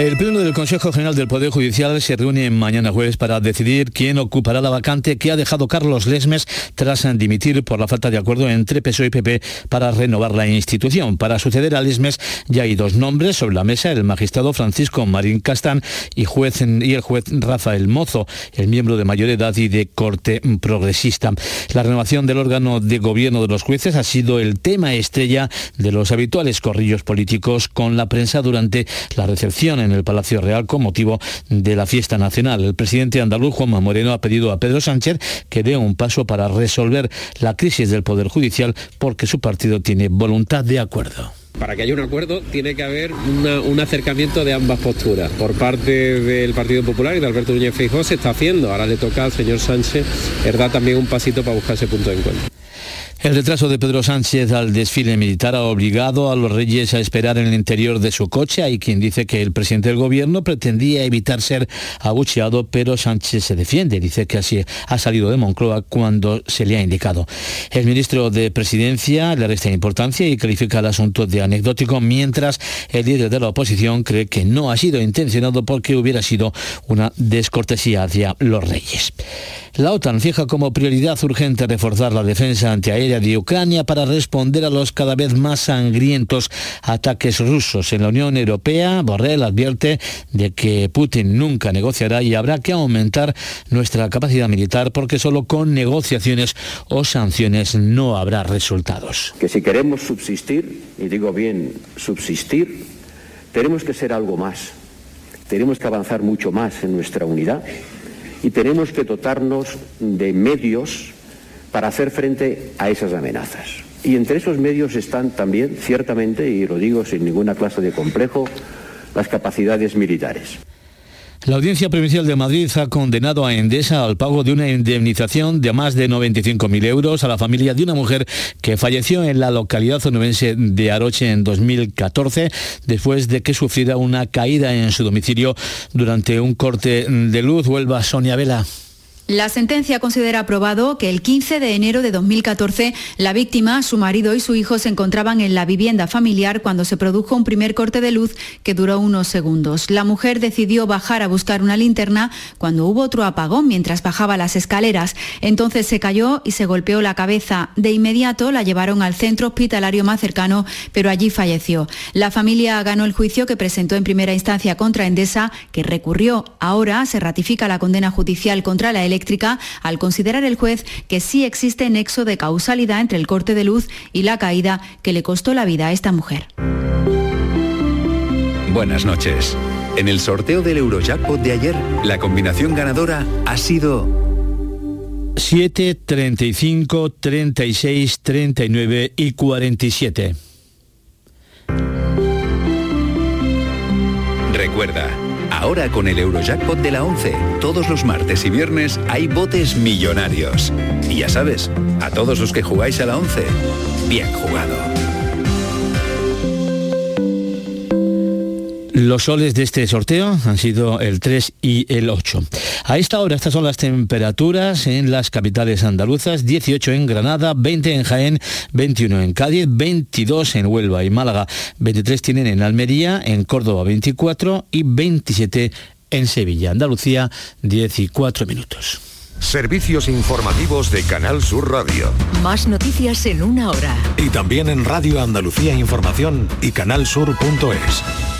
El Pleno del Consejo General del Poder Judicial se reúne mañana jueves para decidir quién ocupará la vacante que ha dejado Carlos Lesmes tras dimitir por la falta de acuerdo entre PSOE y PP para renovar la institución. Para suceder a Lesmes ya hay dos nombres sobre la mesa, el magistrado Francisco Marín Castán y, juez, y el juez Rafael Mozo, el miembro de mayor edad y de corte progresista. La renovación del órgano de gobierno de los jueces ha sido el tema estrella de los habituales corrillos políticos con la prensa durante la recepción en el Palacio Real con motivo de la fiesta nacional. El presidente andaluz Juanma Moreno ha pedido a Pedro Sánchez que dé un paso para resolver la crisis del Poder Judicial porque su partido tiene voluntad de acuerdo. Para que haya un acuerdo tiene que haber un acercamiento de ambas posturas. Por parte del Partido Popular y de Alberto Núñez Feijóo se está haciendo. Ahora le toca al señor Sánchez dar también un pasito para buscar ese punto de encuentro. El retraso de Pedro Sánchez al desfile militar ha obligado a los reyes a esperar en el interior de su coche. Hay quien dice que el presidente del gobierno pretendía evitar ser abucheado, pero Sánchez se defiende. Dice que así ha salido de Moncloa cuando se le ha indicado. El ministro de Presidencia le resta importancia y califica el asunto de anecdótico, mientras el líder de la oposición cree que no ha sido intencionado porque hubiera sido una descortesía hacia los reyes. La OTAN fija como prioridad urgente reforzar la defensa antiaérea de Ucrania para responder a los cada vez más sangrientos ataques rusos. En la Unión Europea, Borrell advierte de que Putin nunca negociará y habrá que aumentar nuestra capacidad militar porque solo con negociaciones o sanciones no habrá resultados. Que si queremos subsistir, y digo bien subsistir, tenemos que ser algo más. Tenemos que avanzar mucho más en nuestra unidad y tenemos que dotarnos de medios para hacer frente a esas amenazas. Y entre esos medios están también, ciertamente, y lo digo sin ninguna clase de complejo, las capacidades militares. La Audiencia Provincial de Madrid ha condenado a Endesa al pago de una indemnización de más de 95.000 euros a la familia de una mujer que falleció en la localidad onubense de Aroche en 2014 después de que sufriera una caída en su domicilio durante un corte de luz. Vuelva Sonia Vela. La sentencia considera aprobado que el 15 de enero de 2014 la víctima, su marido y su hijo se encontraban en la vivienda familiar cuando se produjo un primer corte de luz que duró unos segundos. La mujer decidió bajar a buscar una linterna cuando hubo otro apagón mientras bajaba las escaleras. Entonces se cayó y se golpeó la cabeza. De inmediato la llevaron al centro hospitalario más cercano, pero allí falleció. La familia ganó el juicio que presentó en primera instancia contra Endesa, que recurrió. Ahora se ratifica la condena judicial contra la al considerar el juez que sí existe nexo de causalidad entre el corte de luz y la caída que le costó la vida a esta mujer. Buenas noches. En el sorteo del Eurojackpot de ayer, la combinación ganadora ha sido 7, 35, 36, 39 y 47. Recuerda, Ahora con el Eurojackpot de la 11, todos los martes y viernes hay botes millonarios. Y ya sabes, a todos los que jugáis a la 11, bien jugado. Los soles de este sorteo han sido el 3 y el 8. A esta hora estas son las temperaturas en las capitales andaluzas, 18 en Granada, 20 en Jaén, 21 en Cádiz, 22 en Huelva y Málaga, 23 tienen en Almería, en Córdoba 24 y 27 en Sevilla. Andalucía, 14 minutos. Servicios informativos de Canal Sur Radio. Más noticias en una hora. Y también en Radio Andalucía Información y canalsur.es.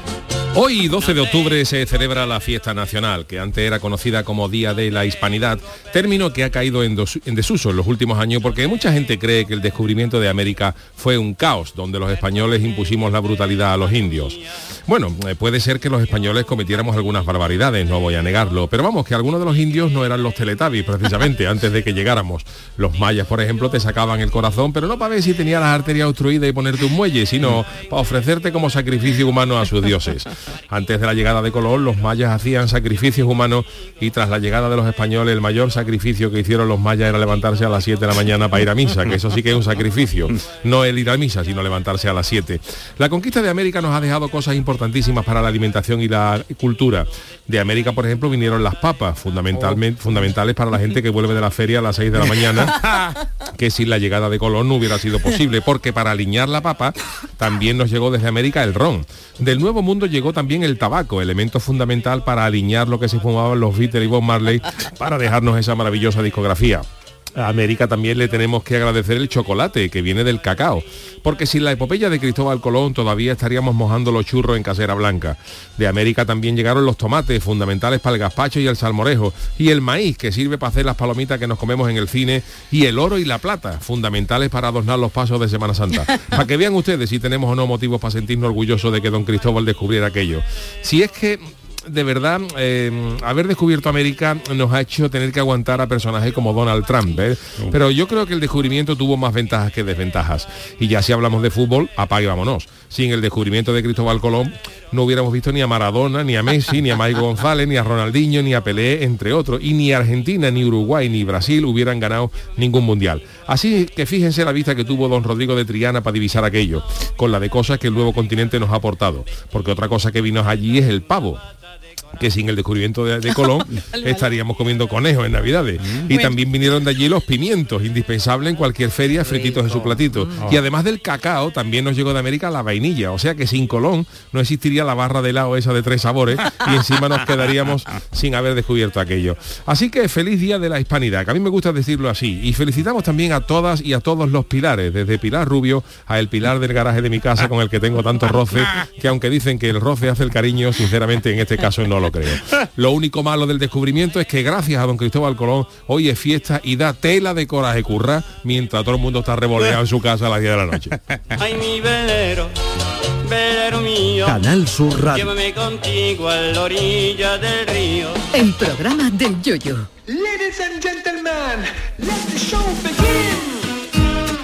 Hoy, 12 de octubre, se celebra la fiesta nacional, que antes era conocida como Día de la Hispanidad, término que ha caído en, desuso en los últimos años porque mucha gente cree que el descubrimiento de América fue un caos, donde los españoles impusimos la brutalidad a los indios. Bueno, eh, puede ser que los españoles cometiéramos algunas barbaridades, no voy a negarlo, pero vamos, que algunos de los indios no eran los teletubbies, precisamente, antes de que llegáramos. Los mayas, por ejemplo, te sacaban el corazón, pero no para ver si tenía las arterias obstruidas y ponerte un muelle, sino para ofrecerte como sacrificio humano a sus dioses. Antes de la llegada de Colón, los mayas hacían sacrificios humanos y tras la llegada de los españoles, el mayor sacrificio que hicieron los mayas era levantarse a las 7 de la mañana para ir a misa, que eso sí que es un sacrificio. No el ir a misa, sino levantarse a las 7. La conquista de América nos ha dejado cosas importantísimas para la alimentación y la cultura. De América, por ejemplo, vinieron las papas, fundamentalmente, fundamentales para la gente que vuelve de la feria a las 6 de la mañana, que sin la llegada de Colón no hubiera sido posible, porque para aliñar la papa también nos llegó desde América el ron. Del Nuevo Mundo llegó también el tabaco, elemento fundamental para alinear lo que se fumaban los Beatles y Bob Marley para dejarnos esa maravillosa discografía. A América también le tenemos que agradecer el chocolate que viene del cacao, porque sin la epopeya de Cristóbal Colón todavía estaríamos mojando los churros en casera blanca. De América también llegaron los tomates, fundamentales para el gazpacho y el salmorejo, y el maíz, que sirve para hacer las palomitas que nos comemos en el cine, y el oro y la plata, fundamentales para adornar los pasos de Semana Santa. Para que vean ustedes si tenemos o no motivos para sentirnos orgullosos de que don Cristóbal descubriera aquello. Si es que de verdad, eh, haber descubierto América nos ha hecho tener que aguantar a personajes como Donald Trump. ¿eh? Pero yo creo que el descubrimiento tuvo más ventajas que desventajas. Y ya si hablamos de fútbol, apague vámonos. Sin el descubrimiento de Cristóbal Colón, no hubiéramos visto ni a Maradona, ni a Messi, ni a Mike González, ni a Ronaldinho, ni a Pelé, entre otros. Y ni Argentina, ni Uruguay, ni Brasil hubieran ganado ningún mundial. Así que fíjense la vista que tuvo don Rodrigo de Triana para divisar aquello, con la de cosas que el nuevo continente nos ha aportado. Porque otra cosa que vino allí es el pavo que sin el descubrimiento de, de Colón estaríamos comiendo conejos en Navidades. Y también vinieron de allí los pimientos, indispensables en cualquier feria, frititos en su platito. Y además del cacao, también nos llegó de América la vainilla. O sea que sin Colón no existiría la barra de helado esa de tres sabores y encima nos quedaríamos sin haber descubierto aquello. Así que feliz día de la hispanidad, que a mí me gusta decirlo así. Y felicitamos también a todas y a todos los pilares, desde Pilar Rubio a el pilar del garaje de mi casa con el que tengo tanto roce, que aunque dicen que el roce hace el cariño, sinceramente en este caso no lo creo. Lo único malo del descubrimiento es que gracias a don Cristóbal Colón hoy es fiesta y da tela de coraje curra mientras todo el mundo está revoleado en su casa a las 10 de la noche. Ay, mi velero, velero mío. Canal Sur Radio. Llévame contigo a la orilla del río. El programa del Yoyo. Ladies and gentlemen, let the show begin.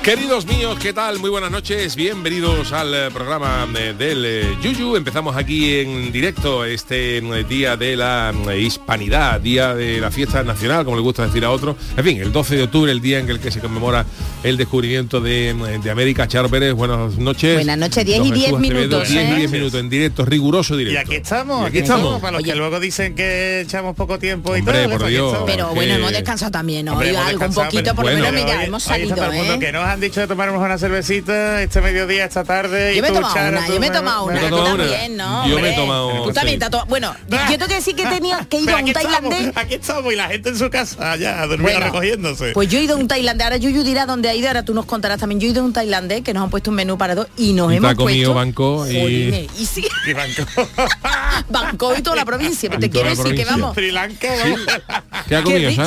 Queridos míos, ¿qué tal? Muy buenas noches, bienvenidos al eh, programa eh, del eh, Yuyu. Empezamos aquí en directo este día de la hispanidad, día de la fiesta nacional, como le gusta decir a otros. En fin, el 12 de octubre, el día en el que se conmemora el descubrimiento de, eh, de América. Charo Pérez, buenas noches. Buenas noches, 10 Don y 10 Jesús Acevedo, minutos, 10 y ¿eh? 10 minutos en directo, riguroso Y directo. aquí estamos, Y aquí estamos. Para los que luego dicen que echamos poco tiempo y Hombre, todo. por Dios. Pero que- bueno, hemos descansado también, Hombre, hemos algo un poquito, pero por lo bueno. menos, mira, Hoy- hemos hoy está salido, todo el mundo ¿eh? Que nos han dicho de tomarnos una cervecita este mediodía, esta tarde. Yo y me he tomado Charo, una, yo me he tomado una, también, ¿no? Yo me he tomado- Tú también te Bueno, yo tengo que decir que he tenido que Pero a un tailandés. aquí estamos y la gente en su casa ya, durmiendo, recogiéndose. Pues yo he ido a un tailandés, ahora Yuyu dirá dónde de ahí, de ahora tú nos contarás también. Yo he ido a un tailandés que nos han puesto un menú para dos y nos hemos comido puesto... banco y... Sí. banco. banco y toda la provincia. Pero te quiero decir que vamos.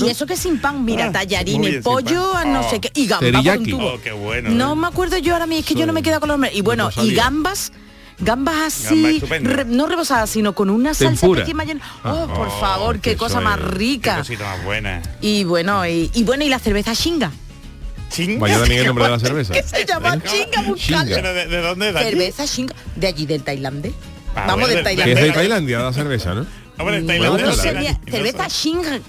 Y eso que sin pan, mira, ah, tallarines, pollo, no sé qué. Y gambas con tubo. No me acuerdo yo ahora mismo, es que yo no me queda con los... Y bueno, y gambas gambas así, no rebosadas, sino con una salsa mayor. Oh, oh, por favor, qué, cosa más rica. Y bueno, y, y, bueno, y la cerveza chinga. ¿Chinga? Mañana Miguel nombre de la cerveza. ¿Qué se llama chinga buscarla. ¿De, de dónde es? Cerveza chinga. De allí, del Tailandia. Ah, Vamos de, de Tailandia. Que es de Tailandia la cerveza, ¿no? Ah, Hombre, mm, Tailandia. No, no sería, cerveza chinga.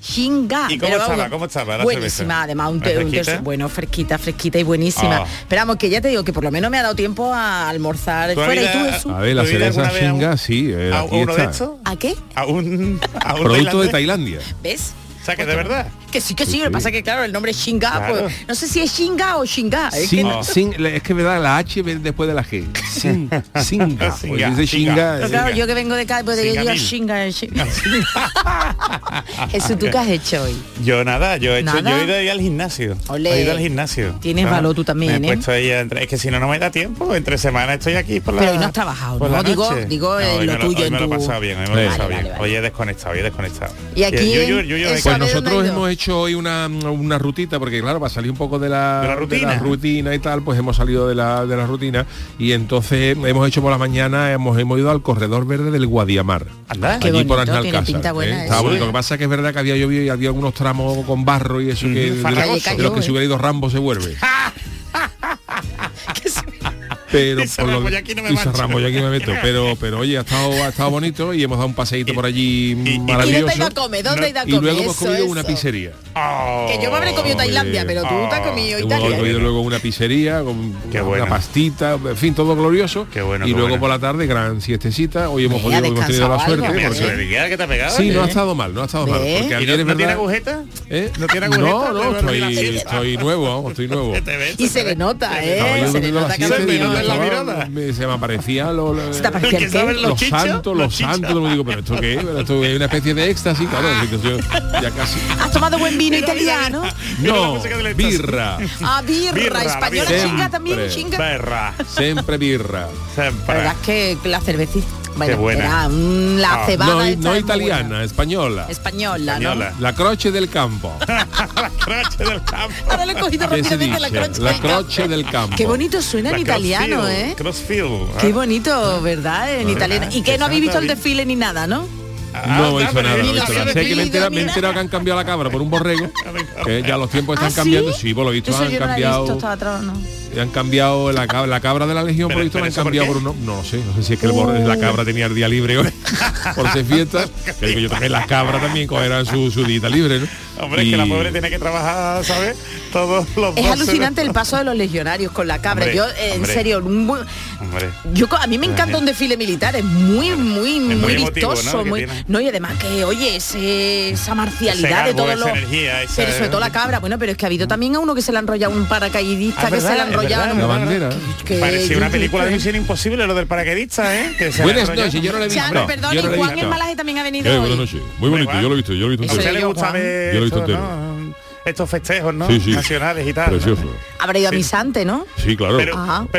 Shinga. ¿Y cómo estaba? ¿Cómo estaba la buenísima, cerveza? además, un, té, bueno, fresquita, fresquita y buenísima. Ah. Oh. Esperamos que ya te digo que por lo menos me ha dado tiempo a almorzar fuera y tú Jesús. A ver, la cerveza Shinga, sí. Eh, ¿A uno está. de estos? ¿A qué? A un, a un producto de Tailandia. ¿Ves? O sea que de verdad. Que sí, que sí, sí. Lo que pasa es que, claro, el nombre es Shinga. Pues, no sé si es Shinga o Shinga. Es, que me da la H después de la G. Sin, singa. Singa. Eh. Claro, yo que vengo de acá, pues yo Shinga. Eso eh, tú qué has hecho hoy. Yo nada, yo he, hecho, yo he ido al gimnasio. Olé. He ido al gimnasio. Tienes ¿no? valor tú también, ¿eh? es que si no, no me da tiempo. Entre semana estoy aquí por la Pero hoy no has trabajado, ¿no? Digo, digo lo, tuyo. Hoy he desconectado, hoy he desconectado. Y aquí... Eh, pues nosotros hemos hecho hecho hoy una, una rutita, porque claro, para salir un poco de la, rutina. Rutina. y tal, pues hemos salido de la, de la rutina y entonces hemos hecho por la mañana, hemos, hemos ido al corredor verde del Guadiamar. Andá, allí bonito, por Arnalcázar. ¿eh? Sí. Lo que pasa es que es verdad que había llovido y había algunos tramos con barro y eso mm. que, de, la, que eh. si hubiera ido Rambo se vuelve. pero y por lo aquí no me y aquí me meto. Pero, pero oye, ha estado, ha estado bonito y hemos dado un paseíto por allí y, maravilloso. Y, ¿dónde y luego hemos comido eso, una pizzería. Oh, que yo me habré comido Tailandia, pero tú oh, te has comido Italia. Hemos comido luego una pizzería, con qué bueno. una pastita, en fin, todo glorioso. Qué bueno, y qué luego por la tarde, gran siestecita. Hoy hemos, podido, hemos tenido la suerte. Porque... que te ha pegado, sí, ¿eh? no ha ¿eh? estado mal, no ha estado ¿Eh? mal. Porque ¿Y no, verdad... tiene agujeta? ¿Eh? ¿No tiene agujeta? No, no, estoy, estoy nuevo, estoy nuevo. Y se le nota, ¿eh? se le nota ¿eh? me, la mirada. Me, se me aparecía lo, lo, ¿Se te eh, aparecía el qué? los, santos, los, chichos. santos, lo digo, pero esto qué, pero esto es una especie de éxtasis, claro, ya casi. ¿Has tomado buen vino italiano? No, birra. Ah, birra, birra española chinga también, chinga. Birra. Siempre birra. Siempre. La verdad es que la cervecita bueno, Qué buena. Era, mmm, la ah, cebada. No, esta no es italiana, española. Española, española. ¿no? La croche del campo. la croche del campo. Ahora lo he cogido rápidamente la croche. La croche del campo. Qué bonito suena en italiano, ¿eh? Crossfield. Qué ah. bonito, ¿verdad? En italiano. Ah, y que no habéis visto el desfile ni nada, ¿no? No he visto nada. No visto nada. Sé que me he entera, enterado, que han cambiado la cabra por un borrego. que ya los tiempos están ¿Ah, cambiando. Sí, sí por lo visto Eso han yo cambiado. No he visto, han cambiado la, cabra, la cabra de la legión, pero, por visto la han cambiado por, uno. No, no sé, no sé si es que el, uh. la cabra tenía el día libre hoy por ser fiestas. que yo también las cabras también cogerán su, su día libre. Hombre, es que la pobre tiene que trabajar, ¿sabes? Todos los Es alucinante el paso de los legionarios con la cabra. Yo, en serio, yo a mí me encanta un desfile militar, es muy, muy, muy, muy vistoso. ¿no? Muy, no, y además que, oye, ese, esa marcialidad de todos los. Energía, pero sobre todo la cabra, bueno, pero es que ha habido también a uno que se le ha enrollado un paracaidista ah, que se le ha enrollado Parecía una película de Misión Imposible, lo del paracaidista, ¿eh? Buenas noches, también ha venido muy bonito, yo lo he visto, yo lo he visto. Estos festejos ¿no? Nacionales y tal. Habrá ido a Misante, ¿no? Sí, claro. Pero,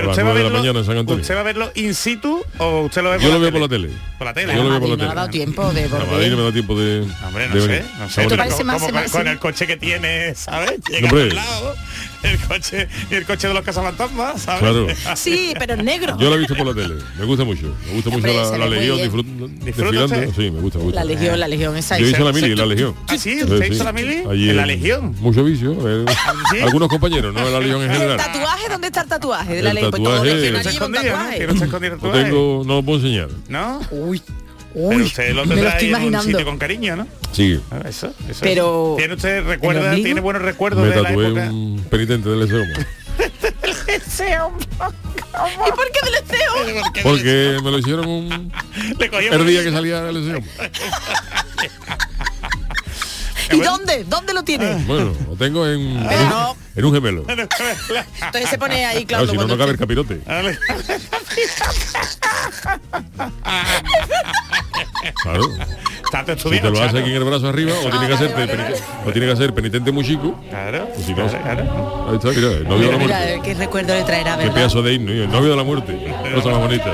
usted, va verlo, usted, va a verlo in situ o usted lo ve por la tele. Por la tele. Yo lo veo por la tele. No. No, me da tiempo de... Hombre, no sé. No sé. Con, el coche que tiene, ¿sabes? Al lado el coche y el coche de los cazafantasmas, ¿sabes? Claro. sí, pero en negro. Yo la he visto por la tele, me gusta mucho. Me gusta mucho la, la Legión, disfruto, disfilando. Sí, me gusta, me gusta. La Legión, la Legión, esa Yo hice la mili, la Legión. ¿Ah, sí? ¿Usted hizo la mili? Allí en la Legión. Mucho vicio. ¿Sí? Algunos compañeros, no la Legión en general. ¿El tatuaje? ¿Dónde está el tatuaje de la Legión? Pues todo que no se ¿no? No no lo puedo enseñar. ¿No? Uy. Uy, pero usted lo tendrá lo en un sitio con cariño, ¿no? Sí. Ah, eso, eso, pero, ¿Tiene usted recuerda, tiene buenos recuerdos Me de la época? un penitente del Eseoma. ¿Y por qué del Eseoma? Porque me lo hicieron un... Le el día que salía del Eseoma. ¿Y dónde? ¿Dónde lo tiene? Bueno, lo tengo en, en, un, en un gemelo. Entonces se pone ahí, Claro, claro. si no, no cabe el capirote. Claro. Todo Si te lo hace aquí en el brazo arriba, o tiene que hacer penitente, o tiene que hacer penitente muy chico. Claro. Si no, claro. ahí está, mira, el novio de la muerte. mira, qué recuerdo le traerá, Qué pedazo de himno, y el novio de la muerte. Cosa más bonita.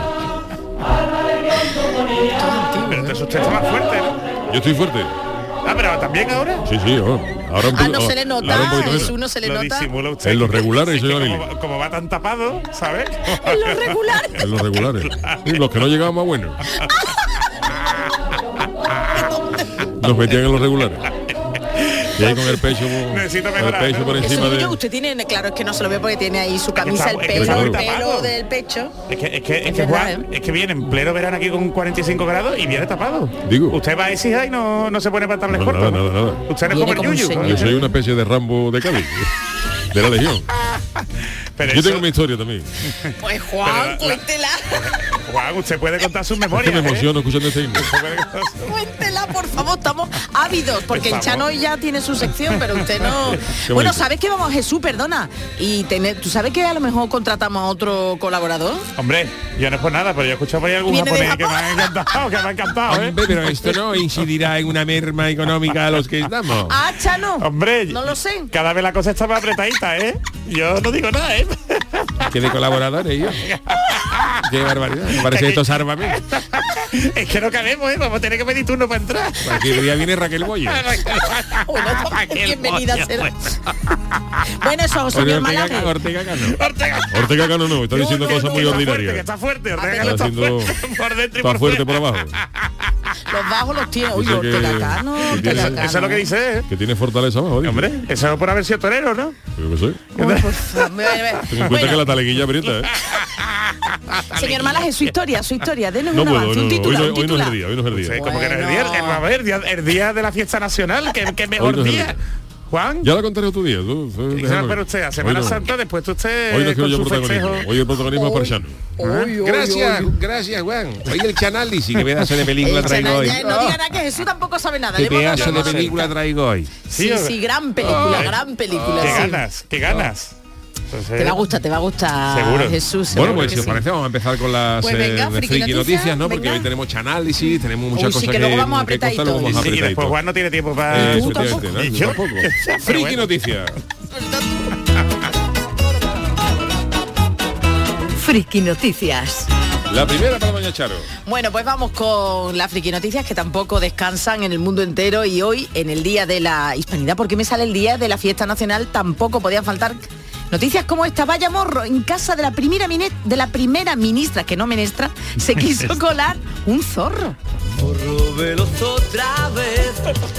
Pero está más fuerte, ¿no? Yo estoy fuerte. Ah, pero también ahora. Sí, sí, oh, ahora un Ah, no se le ahora un nota, menos. uno se le Lo nota. usted. En los regulares, señor como, como va tan tapado, ¿sabes? En los regulares. En los regulares. Y los que no llegaban más buenos. Nos metían en los regulares. Y ahí con el pecho, Necesito con el mejorar, pecho ¿no? por encima de... usted tiene, claro, es que no se lo ve porque tiene ahí su camisa, el es que pelo, el pelo del pecho. Es que, es que, es Es que, verdad, Juan, es que viene en pleno verano aquí con 45 grados y viene tapado. Digo. Usted va a exija y no, no se pone pantalones No, cortos. nada, nada, nada. Usted no es como el yuyu. Yo soy una especie de Rambo de Cádiz. De la Legión. Pero Yo eso- tengo mi historia también. Pues Juan, la- cuéntela, Juan, usted puede contar sus Es que memorias. me ¿eh? emociono escuchando este himno. Cuéntela, por favor, estamos ávidos, porque el Chano ya tiene su sección, pero usted no. Bueno. ¿sabes qué vamos, Jesús, perdona? Y tener, ¿tú sabes que a lo mejor contratamos a otro colaborador? Hombre, yo no es por nada, pero yo he escuchado por ahí algún japonés que me ha encantado, que me ha encantado, ¿eh? Hombre, pero esto no incidirá en una merma económica a los que estamos. Ah, Chano. Hombre, No lo sé. cada vez la cosa está más apretadita, ¿eh? Yo no digo nada, ¿eh? Que de colaboradores yo. Qué barbaridad. Me parece esto sálvame. es que no cabemos, ¿eh? Vamos a tener que pedir turno para entrar. Aquí día viene Raquel Boya. Bueno, bienvenida será. Bueno, eso, José Oye, Miguel Ortega, Malaje. Ortega Cano. Ortega. Ortega Cano no, está diciendo cosas muy que que ordinarias. está fuerte, Ortega Cano Está fuerte por dentro y Está por fuerte por abajo. Los bajos los tiene. Que- Ortega Cano, que Ortega tiene- Cano. Eso es lo que dice, ¿eh? Que tiene fortaleza abajo. Hombre, eso es por haber sido torero, ¿no? Yo qué sé. Ten en cuenta Bueno, que la taleguilla aprieta, ¿eh? Señor Malaje, su historia, su historia. Denos No un puedo, avance, no, un hoy no, hoy no es el día, hoy no es el Sí, día. como que no es el Bueno. día, eh, a ver, día- el día de la fiesta nacional, que, que mejor Hoy no es el día. Juan, Ya la contaré otro día. tú, tú, ¿qué déjame. pero usted? A Hoy Semana no. Santa, después usted Hoy no quiero con yo su protagonismo. festejo. Hoy el protagonismo es para Chano. Uy, uy, Gracias, gracias Juan. Hoy el canal dice qué pedazo de película El traigo hoy. no diga nada que Jesús tampoco sabe nada. Qué pedazo de película traigo hoy. Sí, ¿o- sí, gran película, gran película. Qué sí. ganas, qué ganas. Entonces, Te va a gustar, te va a gustar, Seguro. Jesús. Bueno, pues si os sí. parece vamos a empezar con las Pues venga, eh, friki friki noticias, noticias, ¿no? Porque hoy tenemos análisis, tenemos muchas Uy, sí, cosas que luego vamos apretaditos. luego vamos Sí, y después apretaditos. Juan no tiene tiempo para... Eh, ¿Y tú tampoco? ¿no? ¿Y Yo tampoco. Friki bueno. noticias. Friki Noticias. La primera para Doña Charo. Bueno, pues vamos con las friki noticias que tampoco descansan en el mundo entero y hoy en el Día de la Hispanidad, porque me sale el Día de la Fiesta Nacional, tampoco podían faltar noticias como esta. Vaya morro, en casa de la primera, de la primera ministra, que no menestra, se quiso colar un zorro. otra vez.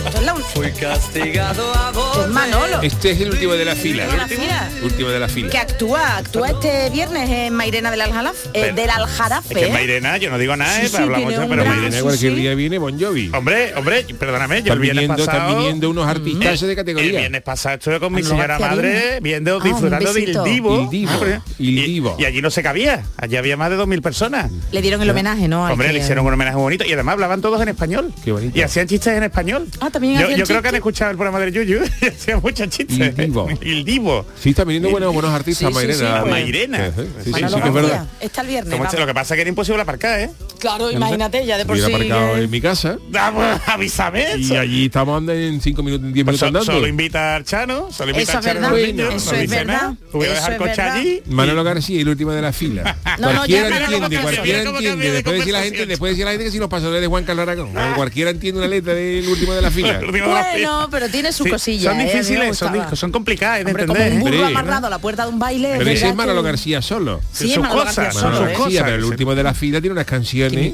Esto es la- Fui castigado a es Manolo. Este es el último de la fila. Último de la fila. Último de la fila. Que actúa, actúa este viernes en Mairena del Aljarafe. eh, del Aljarafe. Es que ¿eh? Mairena, yo no digo nada, Sí, ¿eh? sí, ya, un pero gran- Mairena... Mañana cualquier sí. día viene Bon Jovi. Hombre, hombre, perdóname, yo el viernes viniendo, están pasado... viniendo unos artistas de El categoría. viernes pasado estuve con mi señora García madre viendo, Ah, disfrutando del. Divo. Il Divo, Ah, Il y, Divo. y allí no se cabía. Allí había más de 2.000 personas. Le dieron el homenaje, ¿no? Hombre, le hicieron un homenaje bonito y además hablaban todos en español. Qué bonito. Y hacían chistes en español. Ah, también Yo, yo creo que han escuchado el programa del Yuyu y hacían muchos chistes. Il Divo. Il Divo. Sí, están viniendo buenos, buenos artistas, Mairena. sí, A pues. Mairena. Sí, sí, sí, que es verdad. Está el viernes. Este, vamos. lo que pasa es que era imposible aparcar, ¿eh? Claro, imagínate, ya de por Hubiera sí. aparcado en mi casa Vamos, avísame. y allí estamos andando en 5 minutos, 10 pues minutos andando. solo invita al Chano, solo invita al Chano a eso no es verdad, dejado el es coche allí. Manolo García y el último de la fila. Cualquiera entiende, cualquiera entiende. Después decir la gente, conversación. después decir la gente que si los pasadores de Juan Carlos Aragón. Cualquiera entiende una letra de. El último de la fila. Bueno, pero tiene su Sí, cosilla. Son ¿eh? Difíciles, son, gustaba. di- son complicadas de Hombre, como entender. un burro amarrado a la puerta de un baile. Pero ese es Manolo García solo. Sí, sus Manolo cosas, García son sus ¿eh? García, cosas. pero el último de la fila tiene unas canciones.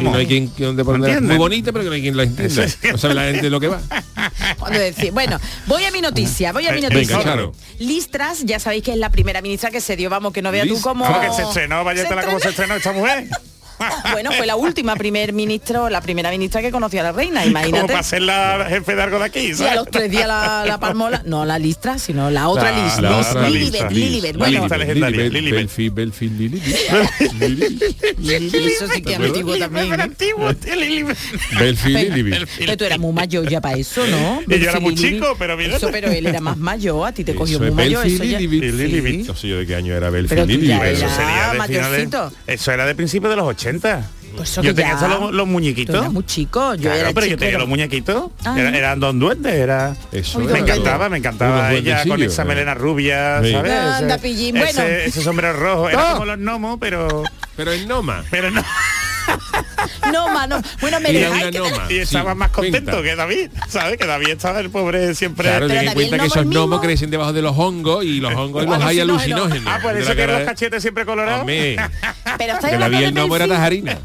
no hay quien, poner- muy bonita pero que no hay quien la entienda es- no sabe la gente lo que va Cuando decir- Bueno, voy a mi noticia, voy a mi Venga, noticia. Listras, ya sabéis que es la primera ministra que se dio, vamos, que no veas tú cómo... ¿Cómo que se estrenó? Vaya cómo se estrenó esta mujer. Bueno, fue la última primer ministro, la primera ministra que conoció a la reina, Como imagínate. para ser la jefe de algo de aquí, Sí, a ¿sabes? los tres días la, la palmola, no la listra, sino la otra La- lista. la Lis- otra Lilibet, lista. Lilibet. La Bueno, lista legendaria, Lilibet, Lilibet. Belfi, Belfi, Lilibet. eso sí que es antiguo también. Antiguo, tío, Lilibet. Belfi, Pero, Lilibet. pero tú eras muy mayor ya para eso, ¿no? Y yo era muy chico, pero mira. Eso, pero él era más mayor, a ti te cogió muy mayor. Eso ya... Y. No sé yo de qué año era Belfi, Pero tú ya Lilibet. eras- Eso sería de. Eso era de principios de los 80. Pues eso yo tenía ya- solo los, los muñequitos. Tú eras muy chico, yo Claro, era pero yo chico, tenía era- los muñequitos. Ah, Era- ¿no? eran dos duendes, era. Eso me era encantaba, me encantaba Unos ella con esa eh. melena rubia, Sí. ¿sabes? Anda, Ese- pillín, ese, bueno. ese sombrero rojo, era ¡Oh! como los gnomos, pero. Pero en Noma. Pero no. No, mano. Bueno, me dejáis que- noma. Y estaba Sí, más contento cuenta. que David, ¿sabes? Que David estaba el pobre siempre. Claro, ten en cuenta que esos es gnomos crecen debajo de los hongos y los hongos los hay Alucinógenos. Ah, por eso cara los cachetes siempre colorados. Pero estáis que la hablando de el gnomo era tajarina.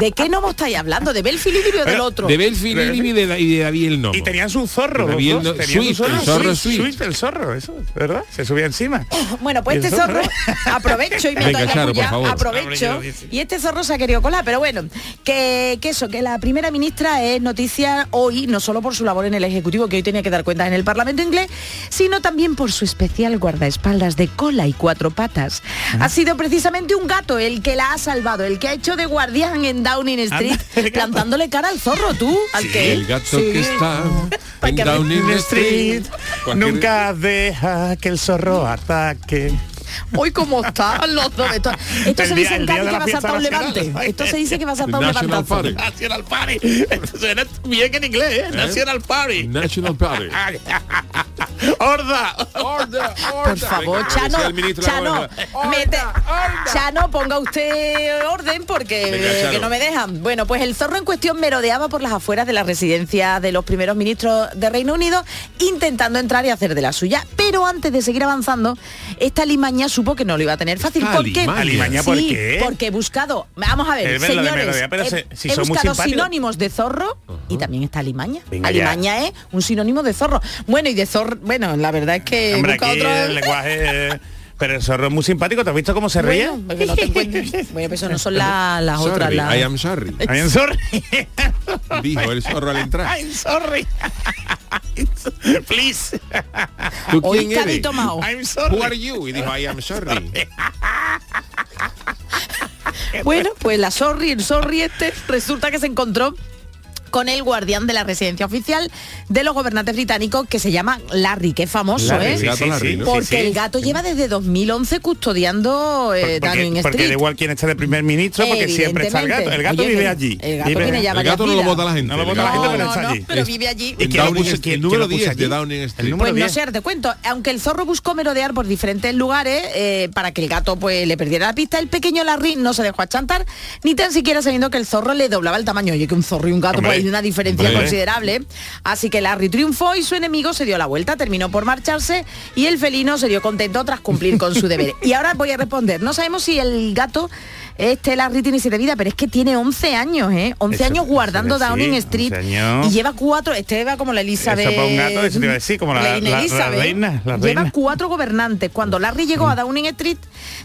¿De qué gnomo estáis hablando? ¿De Belfield y o del otro? De Belfield y de, y de David el gnomo. Y tenían su zorro. No- Sweet, el zorro Sweet. el zorro, eso, ¿verdad? Se subía encima. Bueno, pues ¿Y el este zorro, aprovecho y me Venga, toca Charo, por ya, favor. aprovecho. Y este zorro se ha querido colar, pero bueno, que, que eso, que la primera ministra es noticia hoy, no solo por su labor en el Ejecutivo, que hoy tenía que dar cuenta en el Parlamento inglés, sino también por su especial guardaespaldas de cola y cuatro patas. Ha sido precisamente un gato el que la ha salvado, el que ha hecho de guardián en Downing Street, Anda, plantándole cara al zorro, tú, al que El gato Sí. que está en Downing Street, nunca deja que el zorro ataque. Hoy como están los dos. Esto, esto se día- dice en Cádiz que va a saltar un levante. Esto se dice que va a saltar un National levantazo. Party. National Party. Entonces era bien en inglés, ¿eh? National Party. National Party. ¡Horda! Order, Por favor, Chano, Chano, mete, Chano, ponga usted orden porque Venga, eh, que no me dejan. Bueno, pues el zorro en cuestión merodeaba por las afueras de la residencia de los primeros ministros de Reino Unido, intentando entrar y hacer de la suya. Pero antes de seguir avanzando, esta limaña supo que no lo iba a tener fácil. ¿Por qué? Alimaña. ¿Alimaña por Sí, qué? Porque he buscado, vamos a ver, señores, merodear, pero he, se- si he son muy buscado sinónimos de zorro y también está alimaña. Venga ya. alimaña es un sinónimo de zorro. Bueno, y de zorro, bueno, la verdad es que he Hombre, otro- el lenguaje... Pero el zorro es muy simpático. ¿Te has visto cómo se ríe? Bueno, porque no te encuentres. Bueno, pues eso no son la- las otras. Las- I am sorry. I'm sorry. Dijo el zorro al entrar. I'm sorry. Please. ¿Tú Hoy quién eres? tomado. I'm sorry. Who are you? Y dijo I am sorry. Bueno, pues la sorry, el sorry este, resulta que se encontró con el guardián de la residencia oficial de los gobernantes británicos que se llama Larry, que es famoso, Larry, ¿eh? El gato Larry, ¿no? Porque sí, sí. el gato lleva desde 2011 custodiando eh, Porque, Downing porque da Street. igual quién está de primer ministro, porque siempre está el gato. El gato Oye, vive allí. El gato Vive- tiene ya El gato no lo vota la gente. No lo vota la gato- gente, pero no, está no, allí. pero vive allí. ¿Y quién lo Downing puso? Street, ¿Quién- el número lo puso 10 allí? de Downing Street. Pues no 10. sé, te cuento. Aunque el zorro buscó merodear por diferentes lugares eh, para que el gato pues le perdiera la pista, el pequeño Larry no se dejó achantar, ni tan siquiera sabiendo que el zorro le doblaba el tamaño. Oye, que un zorro y un gato Hombre, pues hay una diferencia considerable. Así que Larry triunfó y su enemigo se dio la vuelta, terminó por marcharse y el felino se dio contento tras cumplir con su deber. Y ahora voy a responder. No sabemos si el gato este Larry tiene siete vidas, pero es que tiene 11 años, ¿eh? 11 Eso- años guardando sí, Downing 11 Street años. y lleva cuatro, este va como la Elizabeth. Eso para un gato, eso te iba a decir, como la- reina, Lleva cuatro gobernantes. Cuando Larry llegó a Downing Street,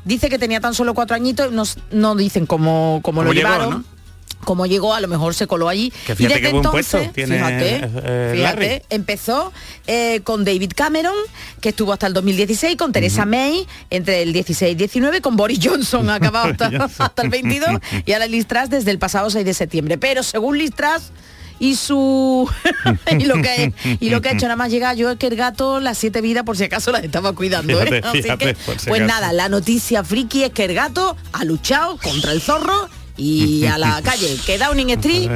dice que tenía tan solo cuatro añitos, no, no dicen cómo, cómo lo ¿Cómo llegó, llevaron. no? Cómo llegó, a lo mejor se coló allí. Que y fíjate desde qué buen entonces, puesto tiene, fíjate, eh, fíjate, Larry. empezó eh, con David Cameron, que estuvo hasta el 2016, con Theresa May entre el 16 y 19, con Boris Johnson, acabado hasta, hasta el 22, y ahora Liz Truss desde el pasado 6 de septiembre. Pero según Liz Truss, y su y lo que y lo que ha hecho nada más llegar yo es que el gato las siete vidas por si acaso las estaba cuidando ¿eh? Fíjate, Así fíjate, que, si pues nada la noticia friki es que el gato ha luchado contra el zorro y a la calle. Que Downing Street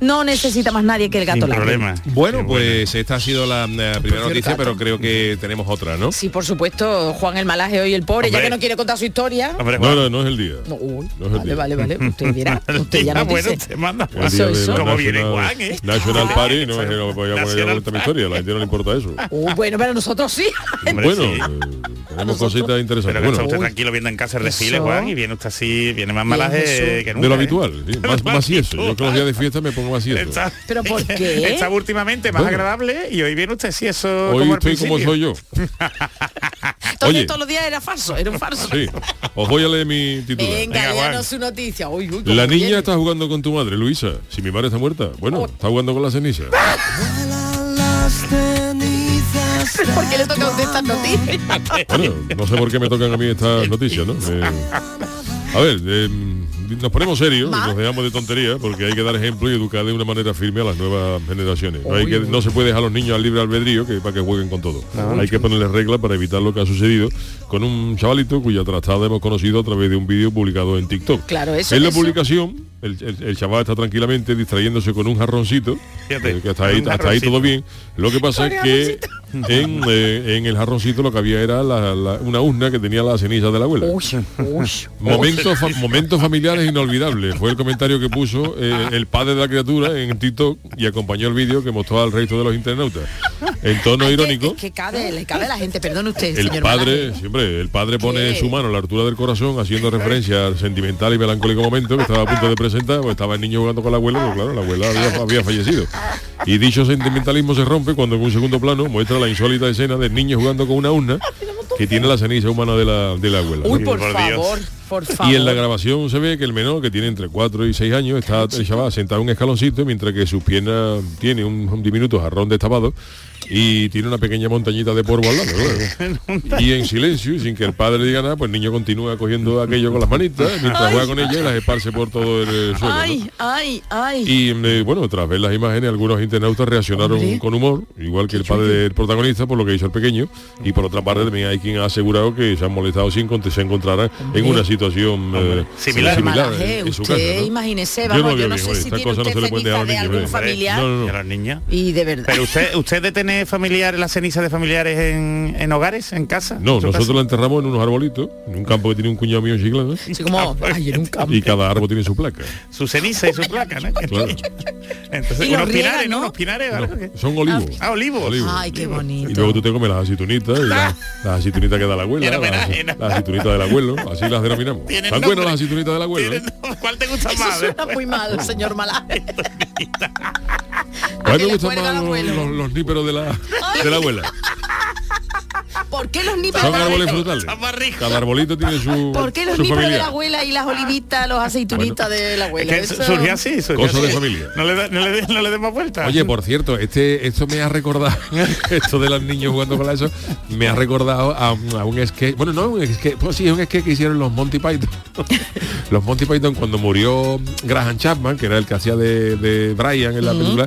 no necesita más nadie que el gato Sin problema. Bueno, pues esta ha sido la eh, primera noticia, cierto, pero creo que tenemos otra, ¿no? Sí, por supuesto, Juan el Malaje hoy el pobre, ya Hombre. que no quiere contar su historia. Hombre, No, no, no es el día. No, uy, No es el vale, día. vale, vale. Usted dirá. Usted ya Ah, nos bueno, dice. te manda El Eso, eso. la ¿Cómo viene National- Juan, eh? National Party, no eso. es que no voy a poner la mi historia, a la gente no le importa eso. Uh, bueno, pero nosotros sí. Hombre, bueno, sí. eh, tenemos cositas interesantes. Pero que está Bueno, usted tranquilo viendo en casa el desfile, Eso. Juan, y viene usted así, viene más malaje que nunca. de lo ¿eh? habitual, más, más sieso. Yo que los días de fiesta me pongo Está- ¿Pero por qué? Estaba últimamente más Bueno. agradable y hoy viene usted si eso Hoy como al estoy como soy yo. Entonces Oye. todos los días era falso, era un falso. Sí, os voy a leer mi titular. Venga, Venga, su noticia. Uy, uy, La niña viene. está jugando con tu madre, Luisa. Si mi madre está muerta, bueno, está jugando con la ceniza. ¿Por qué le toca a usted estas noticias? Bueno, no sé por qué me tocan a mí estas noticias, ¿no? Eh, a ver, eh, nos ponemos serios, nos dejamos de tonterías, porque hay que dar ejemplo y educar de una manera firme a las nuevas generaciones. No, hay que, no se puede dejar a los niños al libre albedrío que para que jueguen con todo. No. Hay que ponerles reglas para evitar lo que ha sucedido con un chavalito cuya trastada hemos conocido a través de un vídeo publicado en TikTok. Claro, eso- En la eso- publicación, el, el- el chaval está tranquilamente distrayéndose con un jarroncito, eh, que hasta ahí, hasta ahí todo bien. Lo que pasa es que en, eh, en el jarroncito lo que había era la- la- una urna que tenía la ceniza de la abuela. Momentos, fa- momentos familiares inolvidables. Fue el comentario que puso eh, el padre de la criatura en TikTok y acompañó el vídeo que mostró al resto de los internautas. En tono irónico, Que cabe, le cabe a la gente, perdone usted, el señor padre, siempre, el padre pone su mano a la altura del corazón haciendo referencia al sentimental y melancólico momento que estaba a punto de presentar, pues estaba el niño jugando con la abuela, pero claro, la abuela había, había fallecido. Y dicho sentimentalismo se rompe cuando en un segundo plano muestra la insólita escena del niño jugando con una urna que tiene la ceniza humana de la, de la abuela. Uy, por, favor, por favor. Y en la grabación se ve que el menor, que tiene entre 4 y 6 años, está el chaval sentado en un escaloncito, mientras que sus piernas tiene un, un diminuto jarrón destapado y tiene una pequeña montañita de polvo al lado. claro. y en silencio, y sin que el padre diga nada, pues el niño continúa cogiendo aquello con las manitas, mientras juega con ella y las esparce por todo el suelo. ¿no? Ay, ay, ay. Y eh, bueno, tras ver las imágenes, algunos internautas reaccionaron Hombre. con humor, igual que el padre del protagonista, por lo que hizo el pequeño. Y por otra parte también hay quien ha asegurado que se han molestado sin que se encontraran en una situación eh, Similar. similar Malaje, en, en su usted casa. ¿no? imagínese, Yo vamos, no yo veo no, bien, sé oye, si estas tiene cosas no usted se le pueden ceniza dejar a de los niños, algún familiar No, no, no. Y a las niñas. y de verdad. Pero usted, usted de tener familiares, la ceniza de familiares en, en hogares, en casa. No, ¿En su nosotros casa? la enterramos en unos arbolitos, en un campo que tiene un cuñado mío en Chiclana, Así como, ay, en un campo. y cada árbol tiene su placa. Su ceniza y su placa, ¿no? Claro. Entonces, unos pinares, ¿no? ¿no? Unos pinares, ¿vale? Son olivos. Ah, olivos. Olivos. Ay, qué bonito. Y luego tú te comes las aceitunitas, y las, las aceitunitas que da la abuela, las, las aceitunitas del abuelo, así las denominamos. ¿Están buenas las aceitunitas del abuelo? Eh? ¿Cuál te gusta Eso más? suena muy mal, señor Malaje. A mí que me le gustan cuelga más al los, los, los níperos de la, de la abuela. ¿Por qué los níperos Son de la árboles abuela? frutales. Cada arbolito tiene su, ¿Por qué los níperos de familia. la abuela y las olivitas, los aceitunitas de la Es abuela? que Eso- surgió así, surgió Cosas de así. familia. No le, da- no le, dé- no le dé más vuelta. Oye, por cierto, este, esto me ha recordado, esto de los niños jugando con eso, me ha recordado a, un- a un sketch, bueno, no un sketch, pues sí, es un sketch que hicieron los Monty Python. los Monty Python cuando murió Graham Chapman, que era el que hacía de, de Brian en la película,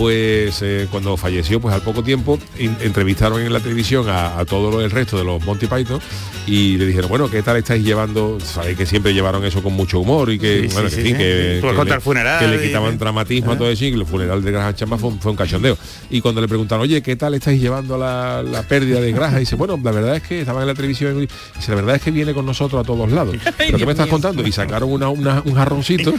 pues eh, cuando falleció, pues al poco tiempo entrevistaron en la televisión a, a todo el resto de los Monty Python y le dijeron, bueno, ¿qué tal estáis llevando? Sabéis que siempre llevaron eso con mucho humor y que, Sí, bueno, sí, en fin, sí. que, le- el funeral que le y- quitaban dramatismo a todo eso y el funeral de Graham Chapman fue, un- fue un cachondeo. Y cuando le preguntaron, oye, ¿qué tal estáis llevando la, la pérdida de Graham? Y dice, bueno, la verdad es que estaban en la televisión y dice, la verdad es que viene con nosotros a todos lados. ¿Pero qué me estás contando? Y sacaron una, una- un jarroncito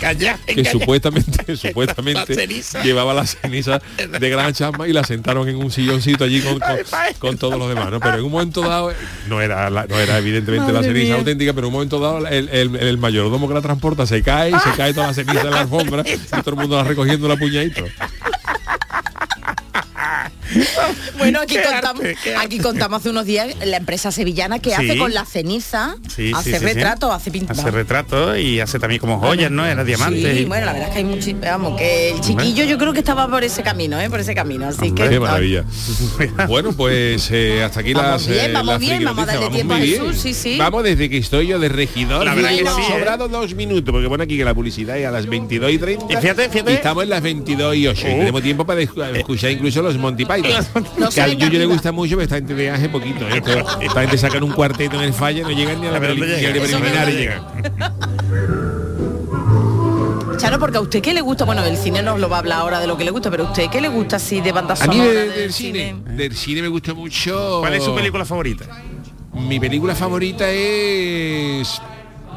que supuestamente, supuestamente llevaba la ceniza de Graham Chapman y la sentaron en un silloncito allí con, con, con todos los demás, ¿no? Pero en un momento dado, no era, la- no era evidentemente la ceniza mía. auténtica, pero en un momento dado el, el- el mayordomo que la transporta se cae, se cae toda la ceniza en la alfombra y todo el mundo la recogiendo la puñadito. Bueno, aquí contamos, arte, aquí contamos hace unos días la empresa sevillana que Sí. hace con la ceniza, Sí, hace sí, sí, sí. retratos, hace pintura. Hace retratos y hace también como joyas, ¿no? Era diamantes. Sí, y- bueno, la verdad es que hay mucho, vamos, que el chiquillo yo creo que estaba por ese camino, ¿eh? Por ese camino, así que Qué maravilla. Bueno, pues eh, hasta aquí Vamos las bien, eh, vamos las bien, vamos a darle tiempo a. Jesús, sí, sí. Vamos desde que estoy yo de regidor. La verdad que han ¿eh? sobrado dos minutos, porque pone aquí que la publicidad es a las 22 y 30. Y fíjate, fíjate. y estamos en las 22 y 8. Y Uh. tenemos tiempo para escu- escuchar incluso los Monty Python. No que al Yuyo le gusta mucho, pero esta gente de hace poquito. ¿eh? Esto- Esta gente sacan un cuarteto en el falla, no llegan ni a la la preliminar y no llegan. Chano, porque a usted qué le gusta, bueno, el cine nos lo va a hablar ahora de lo que le gusta, pero a usted qué le gusta así de banda A mí sonora de- del del cine, del cine me gusta mucho. ¿Cuál es su película favorita? Mi película favorita es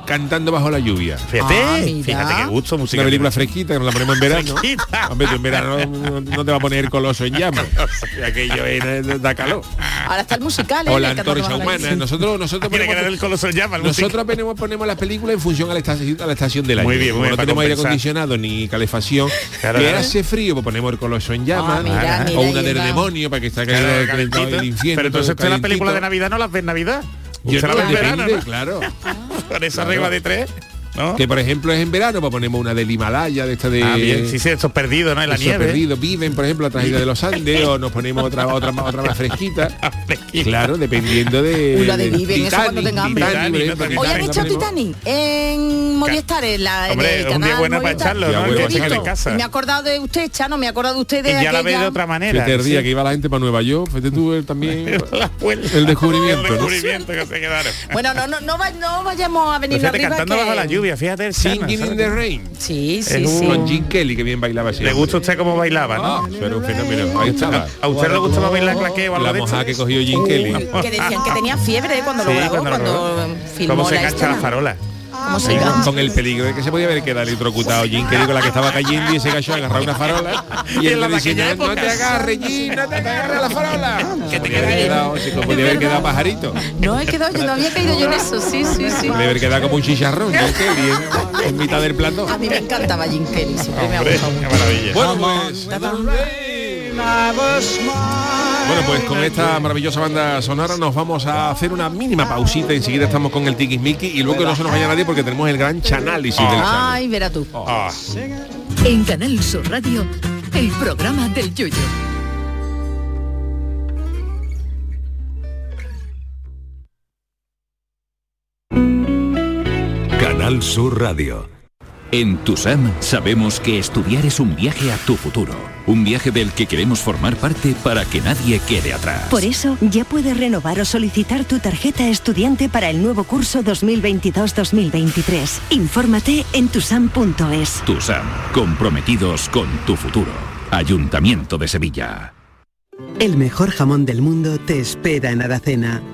Cantando bajo la lluvia. Fíjate, Ah, fíjate qué gusto musical. Una película fresquita, que nos la ponemos en verano. Hombre, tú en verano no, no te va a poner coloso en llamas. Aquello es- da calor. Ahora está el musical, ¿eh? O la antorcha la humana. Nosotros, nosotros que ponemos, dar el coloso en llama. el nosotros ponemos, ponemos las películas en función a la estación, a la estación del año. Muy bien, muy Como bien, no tenemos aire acondicionado ni calefacción. Claro, que claro. hace frío, pues ponemos el coloso en llamas. Ah, mira, mira, o una del va. demonio para que Claro, calentado calentito. el infierno. Pero entonces la película de. Navidad no las ve en Navidad. Yo no, la verano, ¿no? claro. Con esa Claro. regla de tres. ¿No? Que por ejemplo es en verano, pues ponemos una del Himalaya, de esta de. Ah, bien, sí, sí, estos perdidos, ¿no? En la nieve. perdidos viven, por ejemplo, la tragedia de los Andes, o nos ponemos otra, otra, más- otra más fresquita. Claro, dependiendo de. Una de Viven, eso cuando tenga hambre. Titanic, ejemplo, Hoy han ponemos. Titanic en Movistar, en, la, en Hombre, el un día bueno para echarlo, ¿no? Ya, Que sí. en casa. Me he acordado de usted, Chano, me he acordado de usted de Y ya la ve de otra manera. El día sí. que iba la gente para Nueva York, fíjate tú también el descubrimiento. El ¿no? descubrimiento que se quedaron. Bueno, no, no, no, va- no vayamos a venir Fíjate, arriba cantando bajo la lluvia, fíjate el Singing in the rain. Sí, Es sí, un- sí. Con Jim Kelly, que bien bailaba así. ¿Le gusta usted cómo bailaba, Ah, no? eso era un fenómeno. Ahí estaba. ¿A usted le gustaba bailar claqué o algo La moja que cogió Jim Kelly. Que decían que tenía fiebre cuando lo grabó, cuando filmó ¿Cómo se la farola? ¿Cómo se con el peligro de que se podía haber quedado electrocutado Jim Kelly con la que estaba cayendo y ese gallo agarrar una farola y En él la le aquella no, no te época". agarres Jim, no te agarres la farola que te haber quedado, se podía haber quedado pajarito. No, he quedado, yo no había caído yo en eso, sí, sí, sí. podía haber quedado como un chicharrón Jim Kelly en, en mitad del plató A mí me encantaba Jim Kelly, siempre me ha gustado qué maravilla. bueno pues Bueno, pues con esta maravillosa banda sonora nos vamos a hacer una mínima pausita. Enseguida estamos con el Tiki Miki y luego no se nos vaya nadie porque tenemos el gran chanálisis del channel. Ay, verá tú. Ah, En Canal Sur Radio, el programa del Yoyo. Canal Sur Radio. En TUSAM sabemos que estudiar es un viaje a tu futuro, un viaje del que queremos formar parte para que nadie quede atrás. Por eso, ya puedes renovar o solicitar tu tarjeta estudiante para el nuevo curso 2022-2023. Infórmate en tusam.es. TUSAM, comprometidos con tu futuro. Ayuntamiento de Sevilla. El mejor jamón del mundo te espera en Aracena.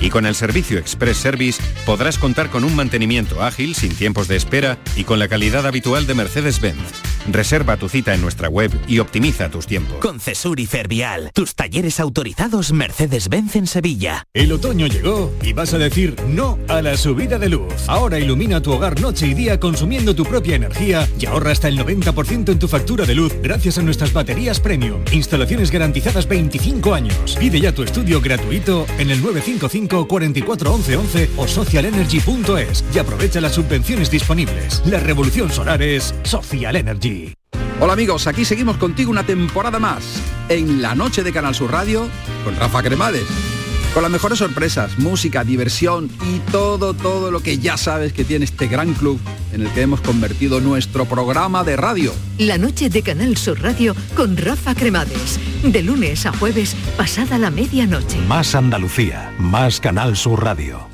Y con el servicio Express Service podrás contar con un mantenimiento ágil, sin tiempos de espera y con la calidad habitual de Mercedes-Benz. Reserva tu cita en nuestra web y optimiza tus tiempos. Con Cesur y Fervial, tus talleres autorizados Mercedes-Benz en Sevilla. El otoño llegó y vas a decir no a la subida de luz. Ahora ilumina tu hogar noche y día consumiendo tu propia energía y ahorra hasta el 90% en tu factura de luz gracias a nuestras baterías premium. Instalaciones garantizadas 25 años. Pide ya tu estudio gratuito en el 955 44 11 11 o socialenergy.es y aprovecha las subvenciones disponibles. La revolución solar es Social Energy. Hola amigos, aquí seguimos contigo una temporada más en la noche de Canal Sur Radio con Rafa Cremades. Con las mejores sorpresas, música, diversión y todo, todo lo que ya sabes que tiene este gran club en el que hemos convertido nuestro programa de radio. La noche de Canal Sur Radio con Rafa Cremades. De lunes a jueves, pasada la medianoche. Más Andalucía, más Canal Sur Radio.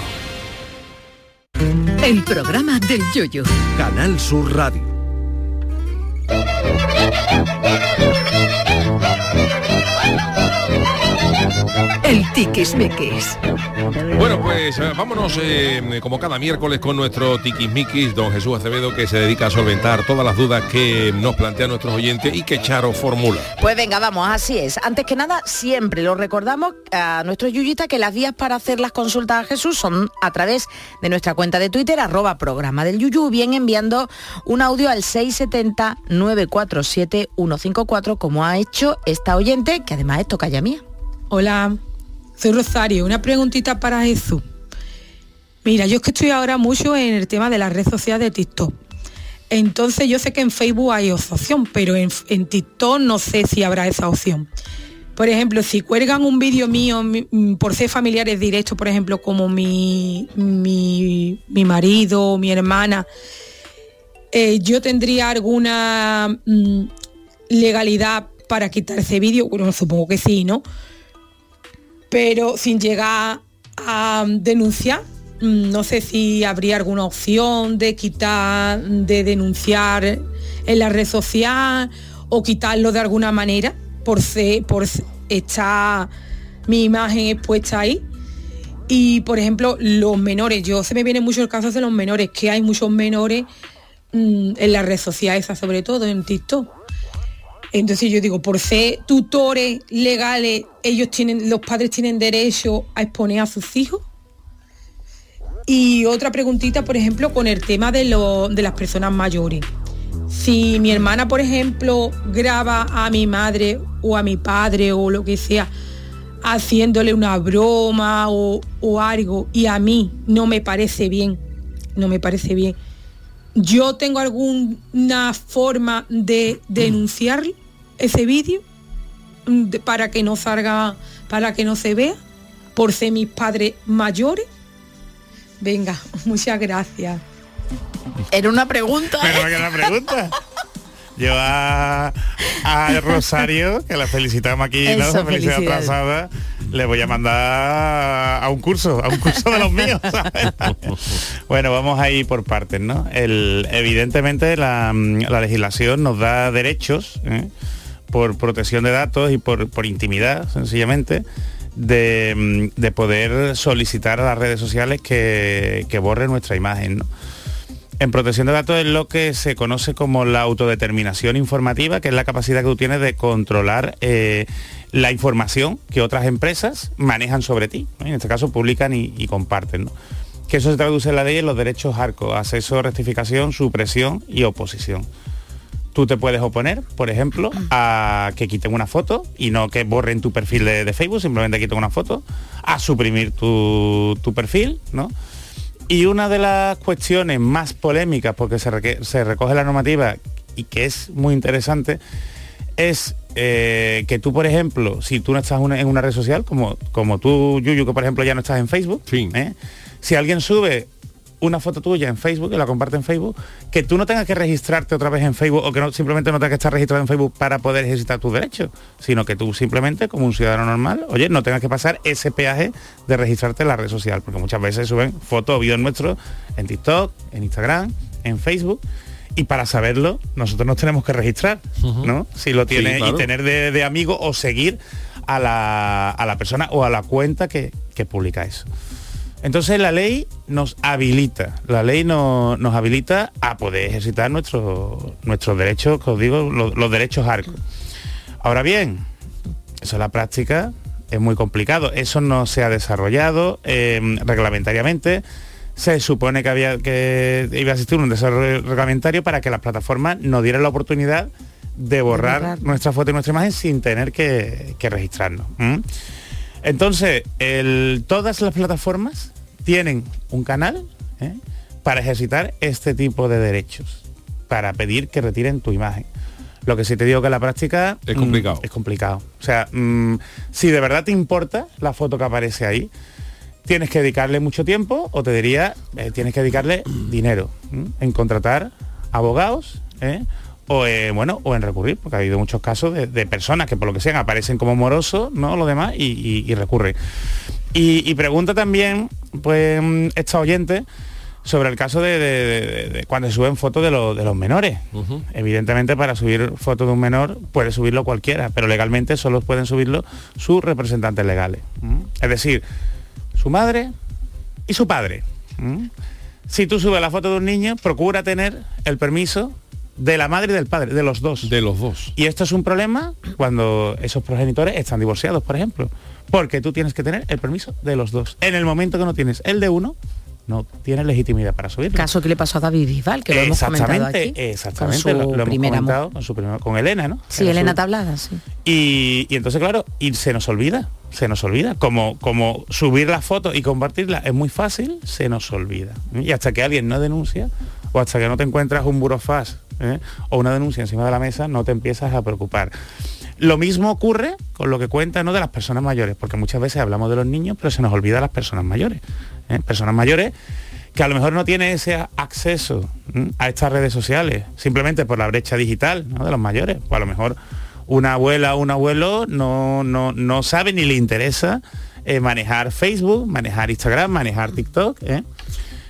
El programa del Yoyo. Canal Sur Radio. El tiquismiquis. Bueno, pues eh, vámonos eh, como cada miércoles con nuestro tiquismiquis, don Jesús Acevedo, que se dedica a solventar todas las dudas que nos plantean nuestros oyentes y que Charo formula. Pues venga, vamos, así es. Antes que nada, siempre lo recordamos a nuestro Yuyita que las vías para hacer las consultas a Jesús son a través de nuestra cuenta de Twitter, arroba programa del Yuyu, bien enviando un audio al 670-947-154, como ha hecho esta oyente, que además es tocaya mía. Hola, soy Rosario. Una preguntita para Jesús. Mira, yo es que estoy ahora mucho en el tema de la red social de TikTok. Entonces yo sé que en Facebook hay opción, pero en, en TikTok no sé si habrá esa opción. Por ejemplo, si cuelgan un vídeo mío mm, por ser familiares directos, por ejemplo, como mi, mi, mi marido, mi hermana, eh, yo tendría alguna mm, legalidad para quitar ese vídeo, bueno, supongo que sí, ¿no? Pero sin llegar a denunciar. Mm, No sé si habría alguna opción de quitar, de denunciar en la red social o quitarlo de alguna manera por, por estar mi imagen expuesta ahí. Y por ejemplo, los menores, yo se me vienen muchos casos de los menores, que hay muchos menores mm, en la red social esa, sobre todo en TikTok. Entonces yo digo, por ser tutores legales, ellos tienen, los padres tienen derecho a exponer a sus hijos. Y otra preguntita, por ejemplo, con el tema de, lo- de las personas mayores. Si mi hermana, por ejemplo, graba a mi madre o a mi padre o lo que sea, haciéndole una broma o, o algo, y a mí no me parece bien, no me parece bien, ¿yo tengo alguna forma de denunciar ese vídeo Mm, de- para que no salga, para que no se vea, por ser mis padres mayores? Venga, muchas gracias. Era una pregunta. ¿eh? Pero que la pregunta. Yo a, a Rosario, que la felicitamos aquí, ¿no? Eso, Felicidad atrasada, le voy a mandar a un curso, a un curso de los míos. ¿sabes? bueno, vamos a ir por partes, ¿no? El- evidentemente la, la legislación nos da derechos ¿eh? Por protección de datos y por, por intimidad, sencillamente, de, de poder solicitar a las redes sociales que, que borren nuestra imagen, ¿no? En protección de datos es lo que se conoce como la autodeterminación informativa, que es la capacidad que tú tienes de controlar eh, la información que otras empresas manejan sobre ti. En este caso publican y, y comparten. ¿no? Que eso se traduce en la ley en los derechos ARCO, acceso, rectificación, supresión y oposición. Tú te puedes oponer, por ejemplo, a que quiten una foto y no que borren tu perfil de, de Facebook, simplemente quiten una foto, a suprimir tu, tu perfil, ¿no? Y una de las cuestiones más polémicas, porque se, reque- se recoge la normativa y que es muy interesante, es eh, que tú, por ejemplo, si tú no estás una- en una red social, como, como tú, Yuyu, que por ejemplo ya no estás en Facebook, ¿eh? si alguien sube una foto tuya en Facebook y la comparte en Facebook, que tú no tengas que registrarte otra vez en Facebook o que no, simplemente no tengas que estar registrado en Facebook para poder ejercitar tus derechos, sino que tú simplemente, como un ciudadano normal, oye, no tengas que pasar ese peaje de registrarte en la red social, porque muchas veces suben fotos o vídeos nuestros en TikTok, en Instagram, en Facebook. Y para saberlo, nosotros nos tenemos que registrar, ¿no? Si lo tiene Sí, claro. y tener de, de amigo o seguir a la, a la persona o a la cuenta que, que publica eso. Entonces la ley nos habilita, la ley no- nos habilita a poder ejercitar nuestros nuestros derechos, que os digo, lo- los, derechos arcos. Ahora bien, eso en la práctica es muy complicado. Eso no se ha desarrollado eh, reglamentariamente. Se supone que había que iba a existir un desarrollo reglamentario para que las plataformas nos dieran la oportunidad de borrar borrar. nuestra foto y nuestra imagen sin tener que, que registrarnos. Entonces, el- todas las plataformas tienen un canal ¿eh? para ejercitar este tipo de derechos, para pedir que retiren tu imagen. Lo que sí te digo que en la práctica Es mm, complicado. es complicado. O sea, mm, si de verdad te importa la foto que aparece ahí, tienes que dedicarle mucho tiempo o te diría, eh, tienes que dedicarle dinero en contratar abogados ¿eh? O, eh, bueno, o en recurrir, porque ha habido muchos casos de, de personas que por lo que sean aparecen como morosos, ¿no? Lo demás y, y- y recurren. Y, y pregunta también, pues, mm, esta oyente sobre el caso de, de- de- de cuando se suben fotos de, los- menores. Evidentemente para subir fotos de un menor puede subirlo cualquiera, pero legalmente solo pueden subirlo sus representantes legales. ¿m? Es decir, su madre y su padre. ¿m? Si tú subes la foto de un niño, procura tener el permiso de la madre y del padre, de los dos. De los dos. Y esto es un problema cuando esos progenitores están divorciados, por ejemplo. Porque tú tienes que tener el permiso de los dos. En el momento que no tienes el de uno, no tienes legitimidad para subirlo. Caso que le pasó a David Bisbal, que lo hemos comentado aquí. exactamente. con su lo, lo hemos primer amor. comentado con, su primer- con Elena, ¿no? Sí, Era Elena su- Tablada, sí. y, y entonces, claro, y se nos olvida, se nos olvida. Como, como subir la foto y compartirla es muy fácil, se nos olvida. Y hasta que alguien no denuncia, o hasta que no te encuentras un burofax ¿eh? o una denuncia encima de la mesa, no te empiezas a preocupar. Lo mismo ocurre con lo que cuenta ¿no? de las personas mayores, porque muchas veces hablamos de los niños, pero se nos olvida las personas mayores. ¿eh? Personas mayores que a lo mejor no tienen ese acceso a estas redes sociales, simplemente por la brecha digital ¿no? de los mayores. O a lo mejor una abuela o un abuelo no, no, no sabe ni le interesa eh, manejar Facebook, manejar Instagram, manejar TikTok,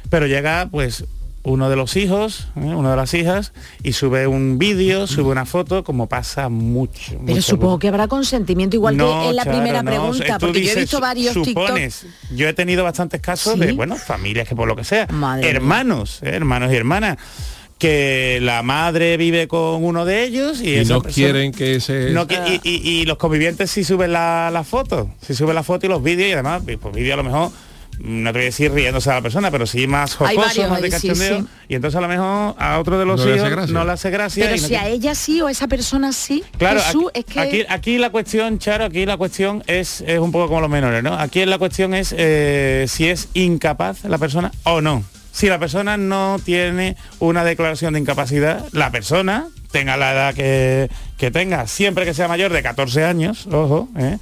pero llega pues uno de los hijos, ¿eh? una de las hijas, y sube un vídeo, sube una foto, como pasa mucho. Pero mucho, supongo que habrá consentimiento igual No, que en la primera no, pregunta, tú porque yo he visto varios supones. TikTok. Yo he tenido bastantes casos de, bueno, familias que por lo que sea, Madre hermanos, ¿eh? hermanos y hermanas, que la madre vive con uno de ellos y, Y esa no persona- quieren que se... no, y, y- y los convivientes sí suben la, la foto, sí suben la foto y los vídeos y además, pues vídeo a lo mejor, no te voy a decir riéndose a la persona, pero sí más jocoso, varios más de sí, cachondeo. sí. Y entonces a lo mejor a otro de los No le hace hijos gracia. no le hace gracia. Pero y no si a ella sí o a esa persona sí, Claro, Jesús, aquí, es que... aquí, aquí la cuestión, Charo, aquí la cuestión es, es un poco como los menores, ¿no? Aquí la cuestión es eh, si es incapaz la persona o no. Si la persona no tiene una declaración de incapacidad, la persona, tenga la edad que, que tenga, siempre que sea mayor de 14 años, ojo, ¿eh?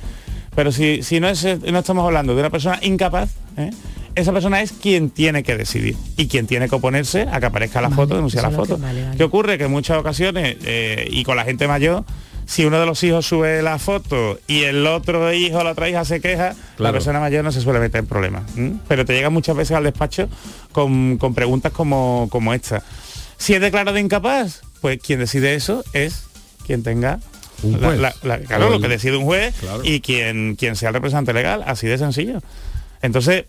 Pero si, si no, es, no estamos hablando de una persona incapaz, ¿eh? esa persona es quien tiene que decidir y quien tiene que oponerse a que aparezca la foto, denunciar la foto. que- vale, vale. ¿Qué ocurre? Que en muchas ocasiones, eh, y con la gente mayor, si uno de los hijos sube la foto y el otro hijo o la otra hija se queja, la persona mayor no se suele meter en problemas. Pero te llega muchas veces al despacho con, con preguntas como, como esta. Si es declarado incapaz, pues quien decide eso es quien tenga Un la- juez. la- la- claro, lo que decide un juez Claro. y quien, quien sea el representante legal, así de sencillo. Entonces,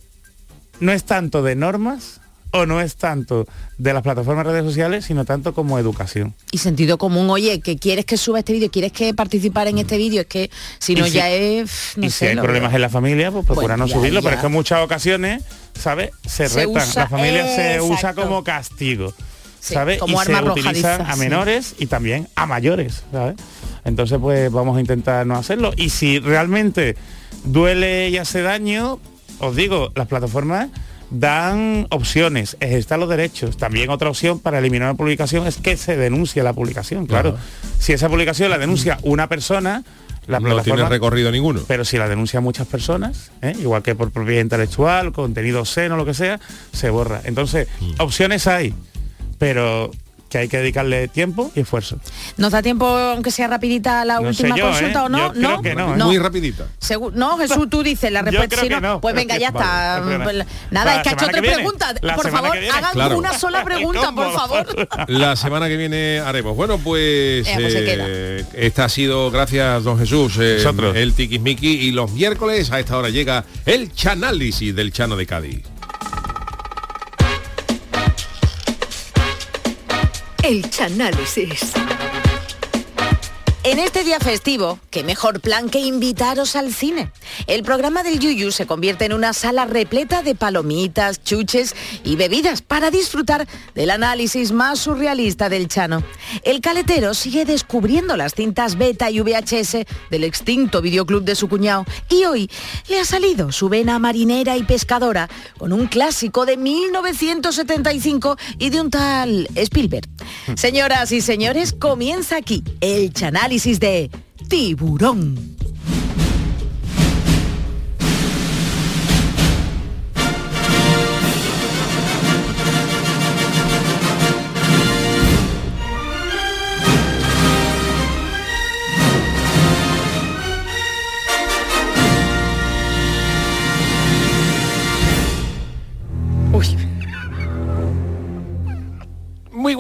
no es tanto de normas o no es tanto de las plataformas de redes sociales, sino tanto como educación. Y sentido común, oye, que quieres que suba este vídeo, quieres que participar en este vídeo, es que si no si- ya es... No y sé, si hay problemas veo. en la familia, pues procura Bueno, no ya, subirlo, ya. pero es que en muchas ocasiones, ¿sabes? Se, Se retan. usa- la familia se usa como castigo, Sí, ¿sabes? como y se arma utilizan arrojadiza, a sí. menores y también a mayores, ¿sabes? Entonces, pues vamos a intentar no hacerlo. Y si realmente duele y hace daño, os digo, las plataformas dan opciones, ejercitar los derechos. También otra opción para eliminar una publicación es que se denuncie la publicación, claro. Si esa publicación la denuncia una persona, la No tiene plataforma recorrido ninguno. pero si la denuncia muchas personas, ¿eh? igual que por propiedad intelectual, contenido seno, lo que sea, se borra. Entonces, Mm. opciones hay, pero que hay que dedicarle tiempo y esfuerzo. ¿Nos da tiempo, aunque sea rapidita, la No última yo, consulta ¿eh? o no? Yo creo que no, ¿eh? Muy rapidita. Segu- no, Jesús, tú dices la respuesta. si no. Pues venga, ya Vale, está. Nada, es que ha hecho tres viene. preguntas. La Por favor, hagan Claro. una sola pregunta, por favor. La semana que viene haremos. Bueno, pues, Eh, pues eh, esta ha sido, gracias, don Jesús, eh, el Tiquismiqui. Y los miércoles a esta hora llega el Chanálisis del Chano de Cádiz. El Chanálisis. En este día festivo, qué mejor plan que invitaros al cine. El programa del Yuyu se convierte en una sala repleta de palomitas, chuches y bebidas para disfrutar del análisis más surrealista del Chano. El caletero sigue descubriendo las cintas beta y VHS del extinto videoclub de su cuñado y hoy le ha salido su vena marinera y pescadora con un clásico de 1975 y de un tal Spielberg. Señoras y señores, comienza aquí el chanálisis de Tiburón. Muy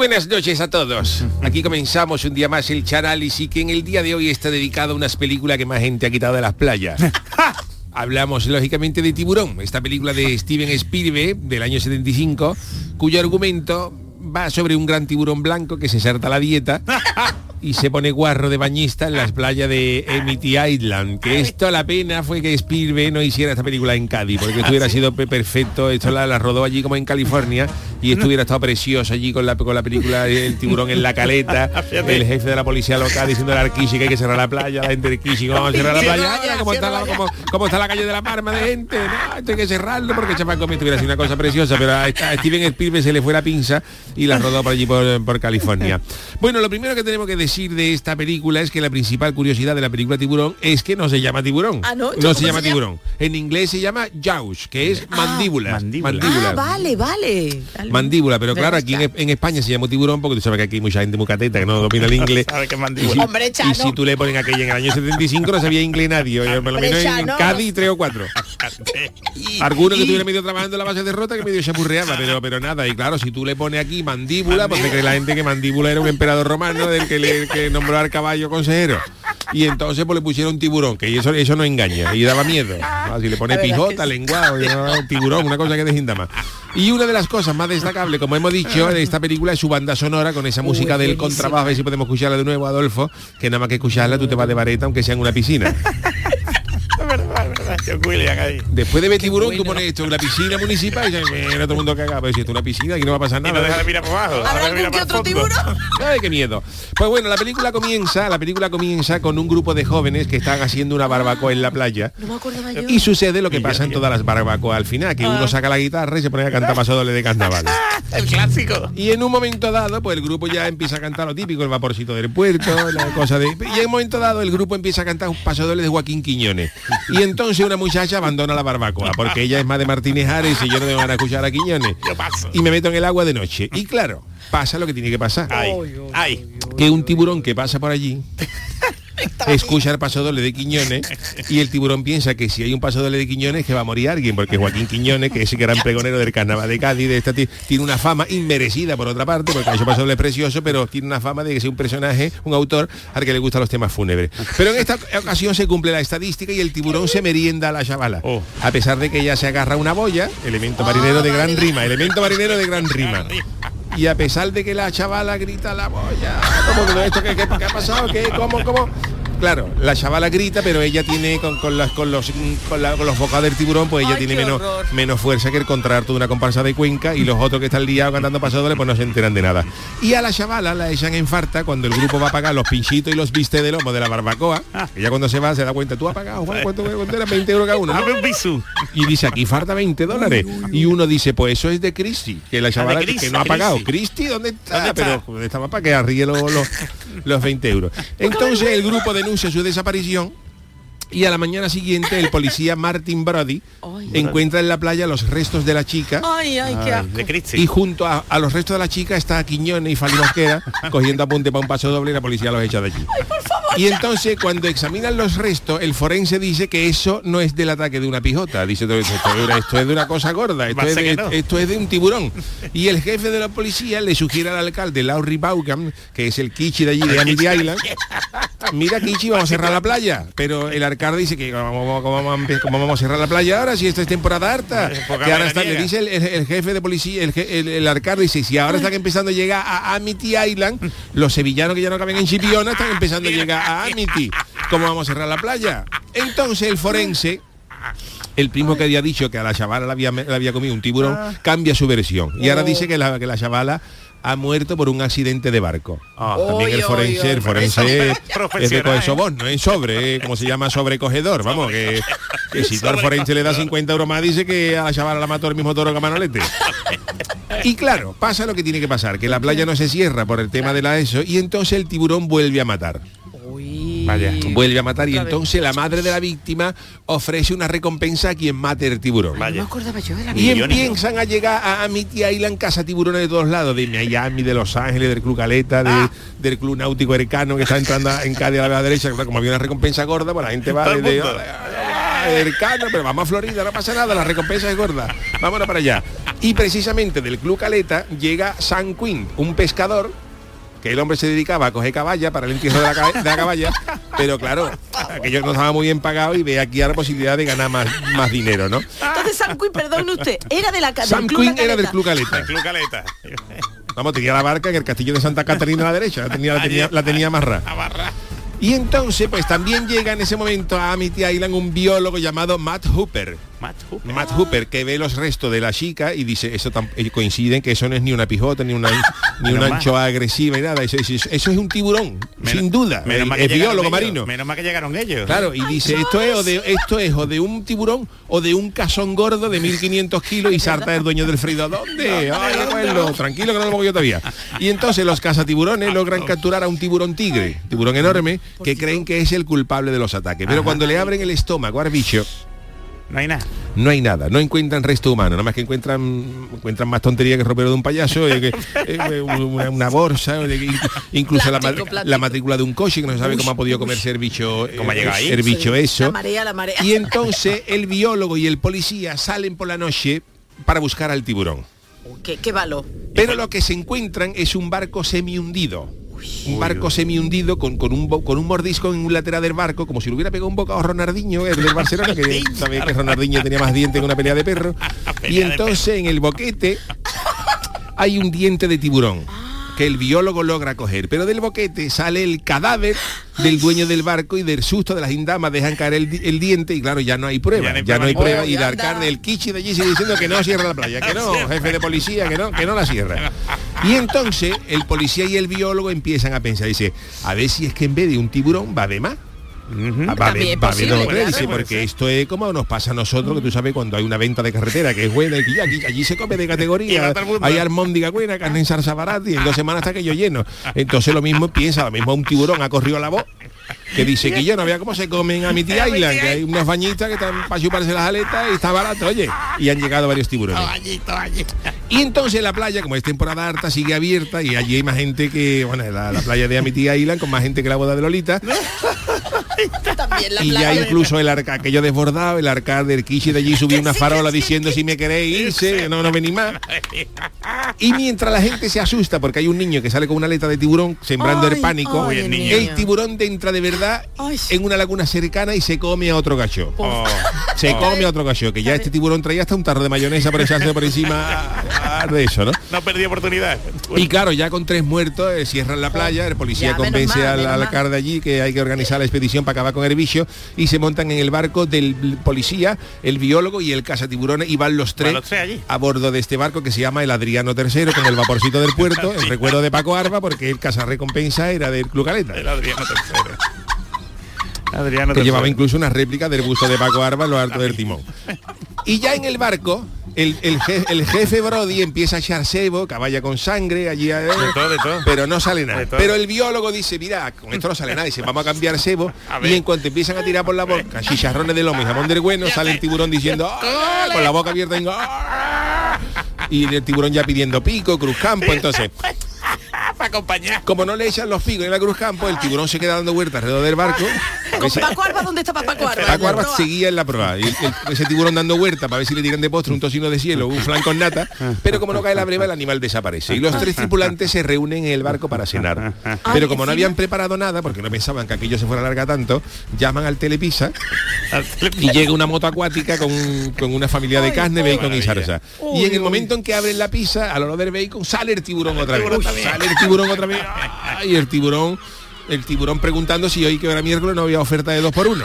buenas noches a todos. Aquí comenzamos un día más el Chanálisis que en el día de hoy está dedicado a unas películas que más gente ha quitado de las playas. Hablamos lógicamente de Tiburón, esta película de Steven Spielberg del año 75, cuyo argumento va sobre un gran tiburón blanco que se salta la dieta y se pone guarro de bañista en las playas de Amity Island. Que esto la pena fue que Spielberg no hiciera esta película en Cádiz, porque esto hubiera sido pe- perfecto. Esto la, la rodó allí como en California y esto hubiera estado precioso allí con la, con la película El tiburón en la caleta, el jefe de la policía local diciendo al Arquishi que hay que cerrar la playa, la gente del Kishi, ¿cómo vamos a cerrar la playa? ¿cómo, está la, está calle de la Parma de gente? No, esto hay que cerrarlo porque Chapan Gómez hubiera sido una cosa preciosa, pero a, a Steven Spielberg se le fue la pinza y la rodó por allí por, por California. Bueno, lo primero que tenemos que decir de esta película es que la principal curiosidad de la película Tiburón es que no se llama tiburón. Ah, ¿no? no ¿Cómo se se llama llama? tiburón. En inglés se llama jaws, que es mandíbula. Mandíbula. Ah, vale, vale. Mandíbula, pero claro, aquí en, en España se llama tiburón porque tú sabes que aquí hay mucha gente muy cateta que no domina el inglés. Sabe que es Y mandíbula. si, Hombre, Chano. y si tú le ponen aquello en el año 75 no sabía inglés nadie, por lo menos en. Cádiz tres o cuatro. Alguno que estuviera medio trabajando en la base de rota que medio se aburreaba, pero, pero nada. Y claro, si tú le pones aquí mandíbula, pues te cree la gente que mandíbula era un emperador romano del que, le, que nombró al caballo consejero. Y entonces pues le pusieron tiburón, que eso, eso no engaña, y daba miedo. Ah, si le pone pijota, que lenguado, tiburón, una cosa que desginda más. Y una de las cosas más destacables, como hemos dicho, de esta película es su banda sonora con esa música del contrabajo, a ver si podemos escucharla de nuevo, Adolfo, que nada más que escucharla tú te vas de vareta, aunque sea en una piscina. William ahí. Después de ver tiburón, tú pones esto en la piscina municipal y dices, "Mira, todo el mundo caga, pero si esto es una piscina, aquí no va a pasar Y nada. no deja de mirar por abajo. ¿Habrá algún que otro tiburón? Ay, qué miedo. Pues bueno, la película comienza, la película comienza con un grupo de jóvenes que están haciendo una barbacoa en la playa. No me acordaba yo. Y sucede lo que pasa en todas las barbacoas al final, que uno saca la guitarra y se pone a cantar paso doble de carnaval. El clásico. Y en un momento dado, pues el grupo ya empieza a cantar lo típico, el vaporcito del puerto, la cosa de... Y en un momento dado el grupo empieza a cantar un paso doble de Joaquín Quiñones. Y entonces una muchacha abandona la barbacoa, porque ella es más de Martínez Ares y yo no me van a escuchar a Quiñones. Yo paso. Y me meto en el agua de noche. Y claro, pasa lo que tiene que pasar. Ay, ay. Que un tiburón que pasa por allí escucha el paso doble de Quiñones y el tiburón piensa que si hay un paso doble de Quiñones que va a morir alguien porque Joaquín Quiñones que es el gran pregonero del carnaval de Cádiz de esta ti- tiene una fama inmerecida por otra parte porque ha hecho paso doble precioso pero tiene una fama de que sea un personaje un autor al que le gustan los temas fúnebres. Pero en esta ocasión se cumple la estadística y el tiburón se merienda a la chavala. Oh. a pesar de que ella se agarra una boya elemento marinero de gran rima elemento marinero de gran rima y a pesar de que la chavala grita la boya, qué, qué- qué ha pasado? ¿Qué? ¿Cómo? ¿Cómo? Claro, la chavala grita, pero ella tiene con, con las, con los con, la- con los bocados del tiburón, pues ella Ay, tiene menos, horror. menos fuerza que el contrato de una comparsa de Cuenca y los otros que están liados cantando pasadores pues no se enteran de nada. Y a la chavala la echan en farta cuando el grupo va a pagar los pinchitos y los vistes de lomo de la barbacoa. Ella cuando se va se da cuenta, tú has pagado, Juan, ¿cuánto, era? 20 euros cada uno. ¿no? Dame un bisú. Y dice, aquí falta 20 dólares. Y uno dice, pues eso es de Cristi, que la chavala que- no ha pagado. Cristi. ¿dónde está? ¿Dónde está? Pero estaba para que arríe los, los, los 20 euros. Entonces el grupo su desaparición y a la mañana siguiente el policía Martin Brody Ay. encuentra en la playa los restos de la chica Ay, ay, qué asco. De Cristi. y junto a, a los restos de la chica está Quiñones y Fali Mosquera cogiendo apunte para un paso doble y la policía los echa de allí. Y entonces cuando examinan los restos, el forense dice que eso no es del ataque de una pijota. Dice esto, esto esto es de una cosa gorda, esto es, de, que no. esto es de un tiburón. Y el jefe de la policía le sugiere al alcalde Laurie Baucam, que es el Kichi de allí de Amity Island, mira Kichi, vamos a cerrar la playa. Pero el alcalde dice que ¿cómo, cómo- cómo vamos a cerrar la playa ahora si esto es temporada harta. Que ahora está, le dice el, el- el jefe de policía, el, el, alcalde dice, si ahora están empezando a llegar a Amity Island, los sevillanos que ya no caben en Chipiona están empezando a llegar a Amity. ¿Cómo vamos a cerrar la playa? Entonces el forense el primo que había dicho que a la chavala le había, le había comido un tiburón, cambia su versión. Y ahora dice que la, que la chavala ha muerto por un accidente de barco. Ah, también el forense, oy, el oy, forense pero es, de coger ¿eh? sobón, no es sobre, eh, como se llama sobrecogedor, vamos, que, que si tú al forense le da 50 euros más, dice que a la chavala la mató el mismo toro que a Manolete. Y claro, pasa lo que tiene que pasar, que la playa no se cierra por el tema de la ESO y entonces el tiburón vuelve a matar. Vaya. Vuelve a matar y entonces la madre de la víctima ofrece una recompensa a quien mate el tiburón. No me acordaba yo de la Y Millones, empiezan a llegar a Amity Island casa tiburones de todos lados, de Miami, de Los Ángeles, del Club Caleta, de- del Club Náutico Ercano que está entrando en Cádiz a la derecha, como había una recompensa gorda, pues la gente va mundo. "Ah, Ercano, pero vamos a Florida, no pasa nada, la recompensa es gorda. Vámonos para allá. Y precisamente del Club Caleta llega San Quinn, un pescador que el hombre se dedicaba a coger caballa para el entierro de la, ca- de la caballa, pero claro, aquello no estaba muy bien pagado y ve aquí la posibilidad de ganar más, más dinero, ¿no? Entonces Sam Quinn, perdón usted, era de la del Sam Club Quinn era del. Club Caleta. Club Caleta. Vamos, tenía la barca en el castillo de Santa Catarina a la derecha, la tenía, la tenía, la tenía. Abarra. Y entonces, pues también llega en ese momento a Amity Island un biólogo llamado Matt Hooper. Matt Hooper. Matt Hooper, que ve los restos de la chica y dice, eso coinciden que eso no es ni una pijota, ni una, ni una anchoa agresiva y nada, eso, eso- eso es un tiburón, sin duda. Menos el, mal que el llegaron biólogo ellos, marino. Menos mal que llegaron ellos. Claro, y dice, esto es, o de, esto es o de un tiburón o de un cazón gordo de 1500 kilos y sarta el dueño del frido. ¿Dónde? Ay, abuelo, tranquilo que no lo pongo yo todavía. Y entonces los cazatiburones logran capturar a un tiburón tigre, tiburón enorme, que creen que es el culpable de los ataques. Pero cuando le abren el estómago al bicho, No hay nada. No hay nada, no encuentran resto humano, nada más que encuentran encuentran más tontería que el ropero de un payaso, eh, que, eh, una, una bolsa, eh, que- incluso la, Plástico, matrícula de un coche que no se sabe Uy, cómo ha podido comerse el bicho, eh, ¿Cómo ha llegado ahí? el bicho eso. La marea, la marea. Y entonces el biólogo y el policía salen por la noche para buscar al tiburón. ¿Qué, qué valor? Pero lo que se encuentran es un barco semi hundido. Un barco semi hundido con, con, un, con un mordisco en un lateral del barco, como si le hubiera pegado un bocado a Ronaldinho, el del Barcelona, que sabéis que Ronaldinho tenía más dientes que una pelea de perro. Y entonces en el boquete hay un diente de tiburón que el biólogo logra coger, pero del boquete sale el cadáver del dueño del barco y del susto de las indamas dejan caer el, di- el diente y claro, ya no hay prueba, ya no hay prueba. y el alcalde del Kichi de allí sigue diciendo que no cierra la playa, que no, jefe de policía, que no, que no la cierra. Y entonces el policía y el biólogo empiezan a pensar, dice, a ver si es que en vez de un tiburón va de más. Va a haber, También va a haber posible, claro. dice, porque esto es como nos pasa a nosotros, que tú sabes cuando hay una venta de carretera que es buena y que allí, allí se come de categoría, va hay almóndiga buena, carne en salsa barata y en dos semanas está que yo lleno. Entonces lo mismo piensa, lo mismo un tiburón ha corrido a la voz que dice que yo no vea cómo se comen a mi tía Island, que hay unas bañitas que están para chuparse las aletas y está barato, oye. Y han llegado varios tiburones. Y entonces la playa, como es temporada harta, sigue abierta y allí hay más gente que, bueno, la, la playa de Amitía Island con más gente que la boda de Lolita. También la Y ya incluso el arca, aquello desbordado, el arcade del Kishi de allí subió una farola diciendo si me queréis irse, no, no venís más. Y mientras la gente se asusta porque hay un niño que sale con una aleta de tiburón sembrando el pánico, el, tiburón entra de verdad Ay. en una laguna cercana y se come a otro gacho. Se come a otro gacho, que ya este tiburón traía hasta un tarro de mayonesa por echarse por encima de eso, ¿no? No perdí oportunidad. Y claro, ya con tres muertos eh, cierran la playa, el policía Ya, convence mal, al alcalde allí que hay que organizar la expedición para acabar con el bicho y se montan en el barco del policía, el biólogo y el cazatiburones y van los tres Van los tres allí. a bordo de este barco que se llama el Adriano III con el vaporcito del puerto, en recuerdo de Paco Arba porque el recompensa era del Club Caleta. El Adriano tercero. Adriano que llevaba incluso una réplica del busto de Paco Arba en lo alto del timón. Y ya en el barco, el, el je- el jefe Brody empieza a echar cebo, caballa con sangre, allí a- De todo, de todo. pero no sale nada. Pero el biólogo dice, mira, con esto no sale nada, dice, vamos a cambiar. A ver. Y en cuanto empiezan a tirar por la boca, chicharrones de lomo y jamón del bueno, sale el tiburón diciendo, "Ah", con la boca abierta, y, "Ah". y el tiburón ya pidiendo pico, cruz campo, entonces Para acompañar. como no le echan los picos en la cruz campo, el tiburón se queda dando vueltas alrededor del barco. a ver ¿Con si- Paco Arba dónde estaba Paco Arba? Paco Arba proa. seguía en la prueba. Y el- el- ese tiburón dando vuelta para ver si le tiran de postre un tocino de cielo, un flan con nata, pero como no cae la breva, el animal desaparece. Y los tres tripulantes se reúnen en el barco para cenar. Pero como no habían preparado nada, porque no pensaban que aquello se fuera a larga tanto, llaman al telepisa y llega una moto acuática con, con una familia de carne, bacon y salsa. Y en el momento en que abren la pizza, al olor del bacon, sale el tiburón otra vez. tiburón también. Sale el tiburón otra vez. Y el tiburón, el tiburón preguntando si hoy que era miércoles no había oferta de dos por uno.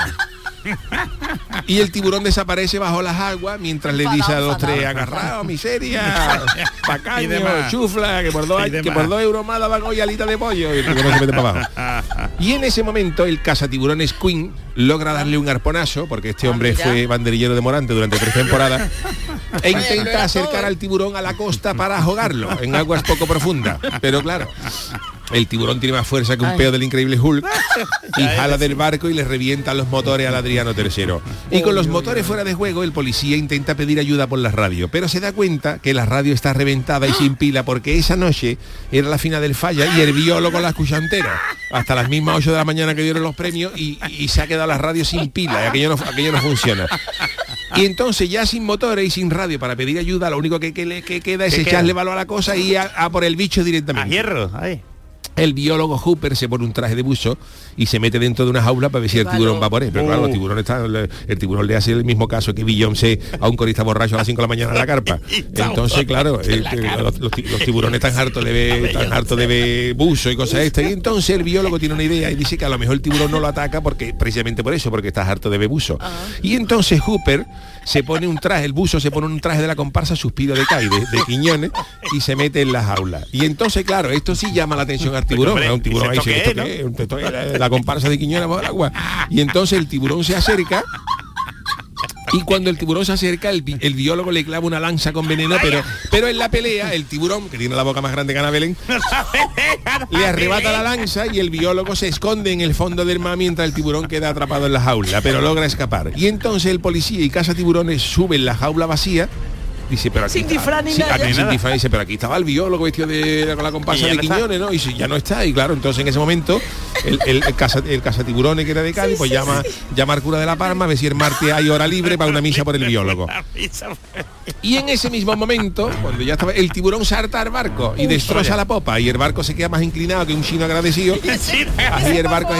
Y el tiburón desaparece bajo las aguas mientras le dice a los tres, agarrado, miseria, pacaño, chufla, que por dos, que por dos euros más daban hoy alita de pollo. Y el tiburón se mete para abajo. Y en ese momento el cazatiburones Queen logra darle un arponazo, porque este hombre mira. fue banderillero de Morante durante tres temporadas, e intenta acercar al tiburón a la costa para ahogarlo en aguas poco profundas. Pero claro, el tiburón tiene más fuerza que un peo del increíble Hulk y jala del barco y le revienta los motores al Adriano III. Y con los motores fuera de juego, el policía intenta pedir ayuda por la radio, pero se da cuenta que la radio está reventada y sin pila porque esa noche era la final del falla y el biólogo la escucha entera. Hasta las mismas 8 de la mañana que dieron los premios y, y se ha quedado la radio sin pila y aquello no, aquello no funciona. Y entonces ya sin motores y sin radio para pedir ayuda, lo único que, que le que queda es ¿Qué echarle valor a la cosa y a, a por el bicho A directamente. hierro. Ahí. El biólogo Hooper se pone un traje de buzo y se mete dentro de una jaula para ver si el tiburón va por él. Pero claro, los Uh. tiburones están, el tiburón le hace el mismo caso que Beyoncé a un corista borracho a las 5 de la mañana en la carpa. Entonces, claro, eh, eh, los, los ti- los tiburones están hartos de ver, están hartos de ver buzo y cosas estas. Y entonces el biólogo tiene una idea y dice que a lo mejor el tiburón no lo ataca porque precisamente por eso, porque está harto de ver buzo. Y entonces Hooper se pone un traje, el buzo se pone un traje de la comparsa Suspiro de Cai, de, Quiñones, y se mete en la jaula. Y entonces, claro, esto sí llama la atención al tiburón. hombre, ¿no? Un tiburón ahí, ¿esto qué es la, la comparsa de Quiñones bajo el agua. Y entonces el tiburón se acerca Y cuando el tiburón se acerca, el, el biólogo le clava una lanza con veneno, pero, pero en la pelea, el tiburón, que tiene la boca más grande que Ana Belén, le arrebata la lanza y el biólogo se esconde en el fondo del mar mientras el tiburón queda atrapado en la jaula, pero logra escapar. Y entonces el policía y caza tiburones suben la jaula vacía. Dice, pero aquí Sin está- disfraz ni sí, nada. aquí sin Nada. disfraz, dice, pero aquí estaba el biólogo vestido de con la comparsa de no está. Quiñones, ¿no? Y si ya no está, y claro, entonces en ese momento el, el, el caza, el cazatiburones que era de Cádiz, pues llama, llama al cura de la Palma a ver si el martes hay hora libre para una misa por el biólogo. Y en ese mismo momento, cuando ya estaba, el tiburón salta al barco y destroza la popa y el barco se queda más inclinado que un chino agradecido. Así el barco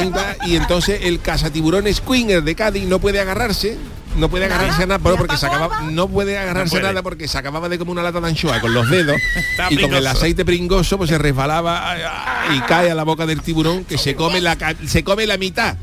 y entonces el cazatiburones Quinger de Cádiz no puede agarrarse. No puede agarrarse a nada, porque se acababa, no puede agarrarse puede. nada porque se acababa de como una lata de anchoa con los dedos y con el aceite pringoso pues se resbalaba y cae a la boca del tiburón que se come la se come la mitad.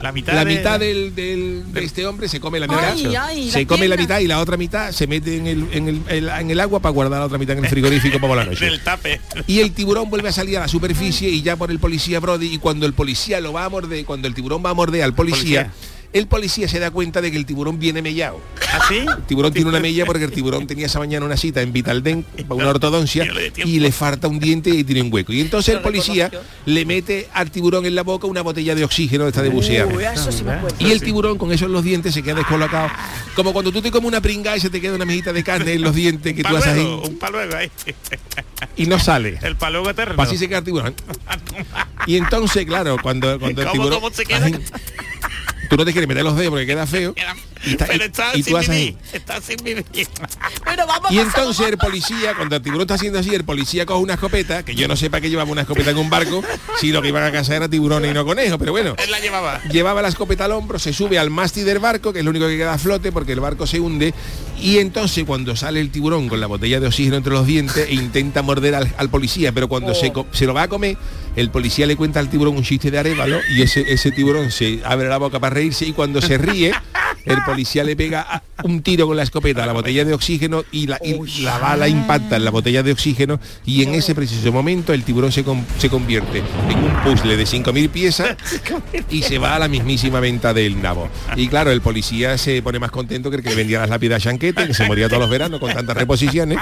La mitad, la de- mitad del, del- de este hombre se come la mitad. Ay, ay, se la come la mitad y la otra mitad se mete en el, en el, el- en el agua para guardar la otra mitad en el frigorífico para por la noche. Del tape. y el tiburón vuelve a salir a la superficie y ya por el policía Brody y cuando el policía lo va a morder cuando el tiburón va a morder al policía, Policía. El policía se da cuenta de que el tiburón viene mellado ¿Así? el tiburón tiene una mella porque el tiburón tenía esa mañana una cita en Vitaldent para una ortodoncia y le falta un diente y tiene un hueco. Y entonces el policía le mete al tiburón en la boca una botella de oxígeno de esta de bucear. Uy, eso sí me acuerdo. Y el tiburón con eso en los dientes se queda descolocado. Como cuando tú te comes una pringa y se te queda una mejita de carne en los dientes que tú haces ahí un paluego ahí. y no sale. El paluego eterno. Así se queda el tiburón. Y entonces, claro, cuando, cuando el ¿Cómo- tiburón... cómo se queda? así, tú no te quieres meter los dedos porque queda feo. Y, está- Pero y- está y sin tú haces ahí. vivir. Está sin vivir. Bueno, vamos Y entonces el policía, cuando el tiburón está haciendo así, el policía coge una escopeta, que yo no sé para qué llevaba una escopeta en un barco, si lo que iban a cazar era tiburones y no conejos, pero bueno. Él la llevaba. Llevaba la escopeta al hombro, se sube al mástil del barco, que es lo único que queda a flote porque el barco se hunde, y entonces cuando sale el tiburón con la botella de oxígeno entre los dientes e intenta morder al, al policía, pero cuando se, co- se lo va a comer, el policía le cuenta al tiburón un chiste de arévalo y ese, ese tiburón se abre la boca para reírse y cuando se ríe, el policía le pega un tiro con la escopeta a la botella de oxígeno y la, y la bala impacta en la botella de oxígeno y en ese preciso momento el tiburón se, con- se convierte en un puzzle de 5.000 piezas y se va a la mismísima venta del nabo. Y claro, el policía se pone más contento que el que le vendía las lápidas a Chanquete, que se moría todos los veranos con tantas reposiciones.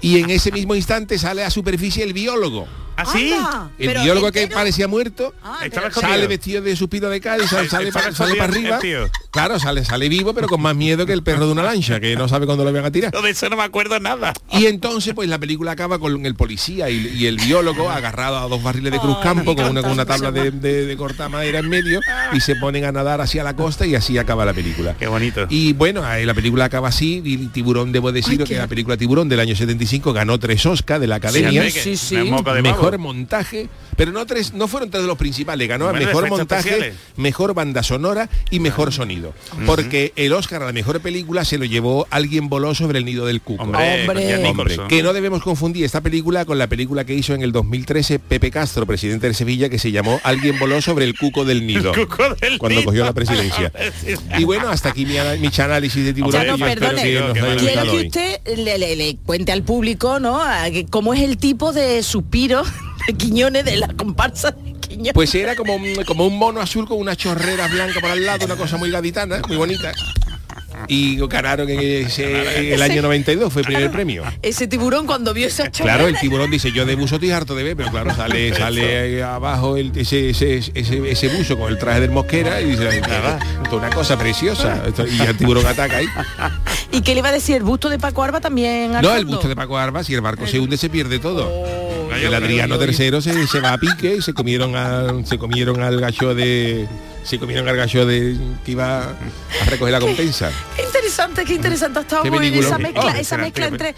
Y en ese mismo instante sale a superficie el biólogo. ¿Así? Anda, El pero biólogo que parecía muerto Ah, sale vestido de suspiro de Cádiz, sale, sale para, sale para escondido arriba. Claro, sale, sale vivo, pero con más miedo que el perro de una lancha, que no sabe cuándo lo van a tirar. De eso no me acuerdo nada. Y entonces, pues la película acaba con el policía y, y el biólogo agarrado a dos barriles de Cruz Campo con una, con una tabla de, de, de cortar madera en medio y se ponen a nadar hacia la costa y así acaba la película. Qué bonito. Y bueno, ahí la película acaba así y Tiburón, debo decir que la película Tiburón del año 75 ganó tres Oscars de la Academia. Sí, sí. mejor montaje, pero no tres, no fueron tres de los principales, ganó a mejor montaje, especiales. mejor banda sonora y mejor sonido. Porque el Oscar a la mejor película se lo llevó Alguien voló sobre el nido del cuco. Hombre, Hombre. que no debemos confundir esta película con la película que hizo en el 2013 Pepe Castro, presidente de Sevilla, que se llamó Alguien voló sobre el cuco del nido. Cuco del cuando nido. cogió la presidencia. Y bueno, hasta aquí mi, mi análisis de tiburón. Perdone. que que hoy. usted le, le- le cuente al público, ¿no? Cómo es el tipo de suspiro de Quiñones de la comparsa. Pues era como un, como un mono azul con unas chorreras blancas por al lado, una cosa muy gaditana, muy bonita. Y ganaron en, ese- en el año 92, fue el primer premio. Ese tiburón cuando vio esa chorrera. Claro, el tiburón dice, yo de buzo estoy harto de ver, pero claro, sale, sale ahí abajo el- ese, ese, ese, ese buzo con el traje del mosquera y dice, esto es una cosa preciosa. Esto- y el tiburón ataca ahí. ¿Y qué le iba a decir? ¿El busto de Paco Arba también? No, el busto de Paco Arba, si el barco se hunde se pierde todo. Oh. el Adriano III se, se va a pique y se comieron al, se comieron al gacho de se comieron al gacho de que iba a recoger la compensa. Qué interesante, qué interesante ha estado muy bien esa mezcla, Oh, esa mezcla entre,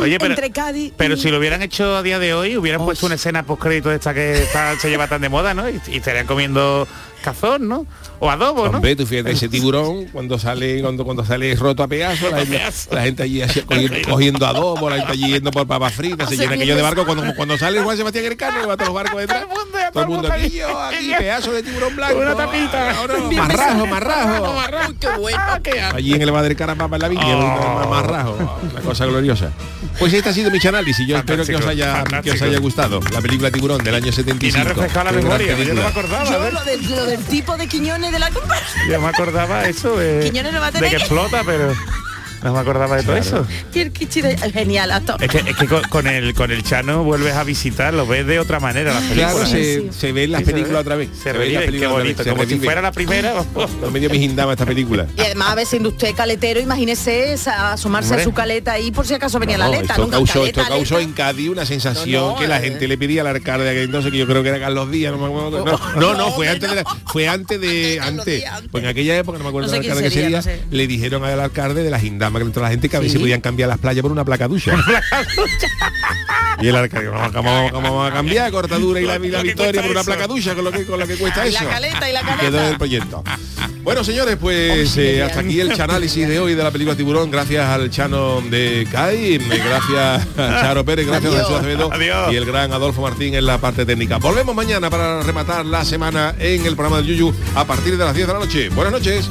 Oye, pero, entre Cádiz pero y- si lo hubieran hecho a día de hoy, hubieran puesto una escena post crédito esta que está- se lleva tan de moda, ¿no? Y, y estarían comiendo cazón, ¿no? O adobo, ¿no? Hombre, tú fíjate ese tiburón cuando sale cuando, cuando sale roto a pedazos, la, gente- la gente allí así, cogiendo, cogiendo adobo, la gente allí yendo por papas fritas, se llena aquello de barco cuando, cuando sale Juan Sebastián Elcano y va a todos los barcos detrás. Todo el mundo aquí, yo, aquí, pedazo de tiburón blanco. Una tapita. Ahora, marrajo, marrajo. Qué bueno. Allí en el Madre Carapapa en la viña, Oh. más rajo, una cosa gloriosa. Pues este ha sido mi análisis. Yo espero que os, haya, que os haya gustado la película Tiburón del año Y 75. me ha refrescado la Qué gran memoria, yo no me película. acordaba. Yo ¿ves? lo, de- lo del el tipo de Quiñones de la comparación. Yo me acordaba eso de, Quiñones no va a de tener que que- explota, pero no me acordaba de todo eso. Y el Kichira, genial, actor. Es que, es que con, con el con el Chano vuelves a visitar, lo ves de otra manera las películas. Claro, se, se ve en las películas otra vez. Se ve en las revive, qué bonito, como si fuera la primera. No me dio mi gindama esta película. Y además, a ver, siendo usted caletero, imagínese esa- asomarse Hombre. a su caleta ahí por si acaso venía No, la aleta. esto nunca causó, caleta, esto causó aleta. en Cádiz una sensación No, no, que la eh. gente le pedía al alcalde de aquel entonces, que yo creo que era Carlos Díaz, no me acuerdo. No, no, no, fue antes de la- fue antes de antes. Pues en aquella época, no me acuerdo No sé del quién alcalde que sería, le dijeron al alcalde de la que le entró la gente que a ver si podían cambiar las playas por una placa ducha. y el alcalde, "No, ¿cómo, vamos- vamos a cambiar cortadura y la, la victoria por una placa ducha con lo que con lo que cuesta Y la eso? caleta, y la caleta. Quedó el proyecto. Bueno, señores, pues eh, hasta aquí el chanálisis de hoy de la película Tiburón. Gracias al Chano de CAI, gracias a Charo Pérez, gracias a Jesús Acevedo y el gran Adolfo Martín en la parte técnica. Volvemos mañana para rematar la semana en el programa del Yuyu a partir de las 10 de la noche. Buenas noches.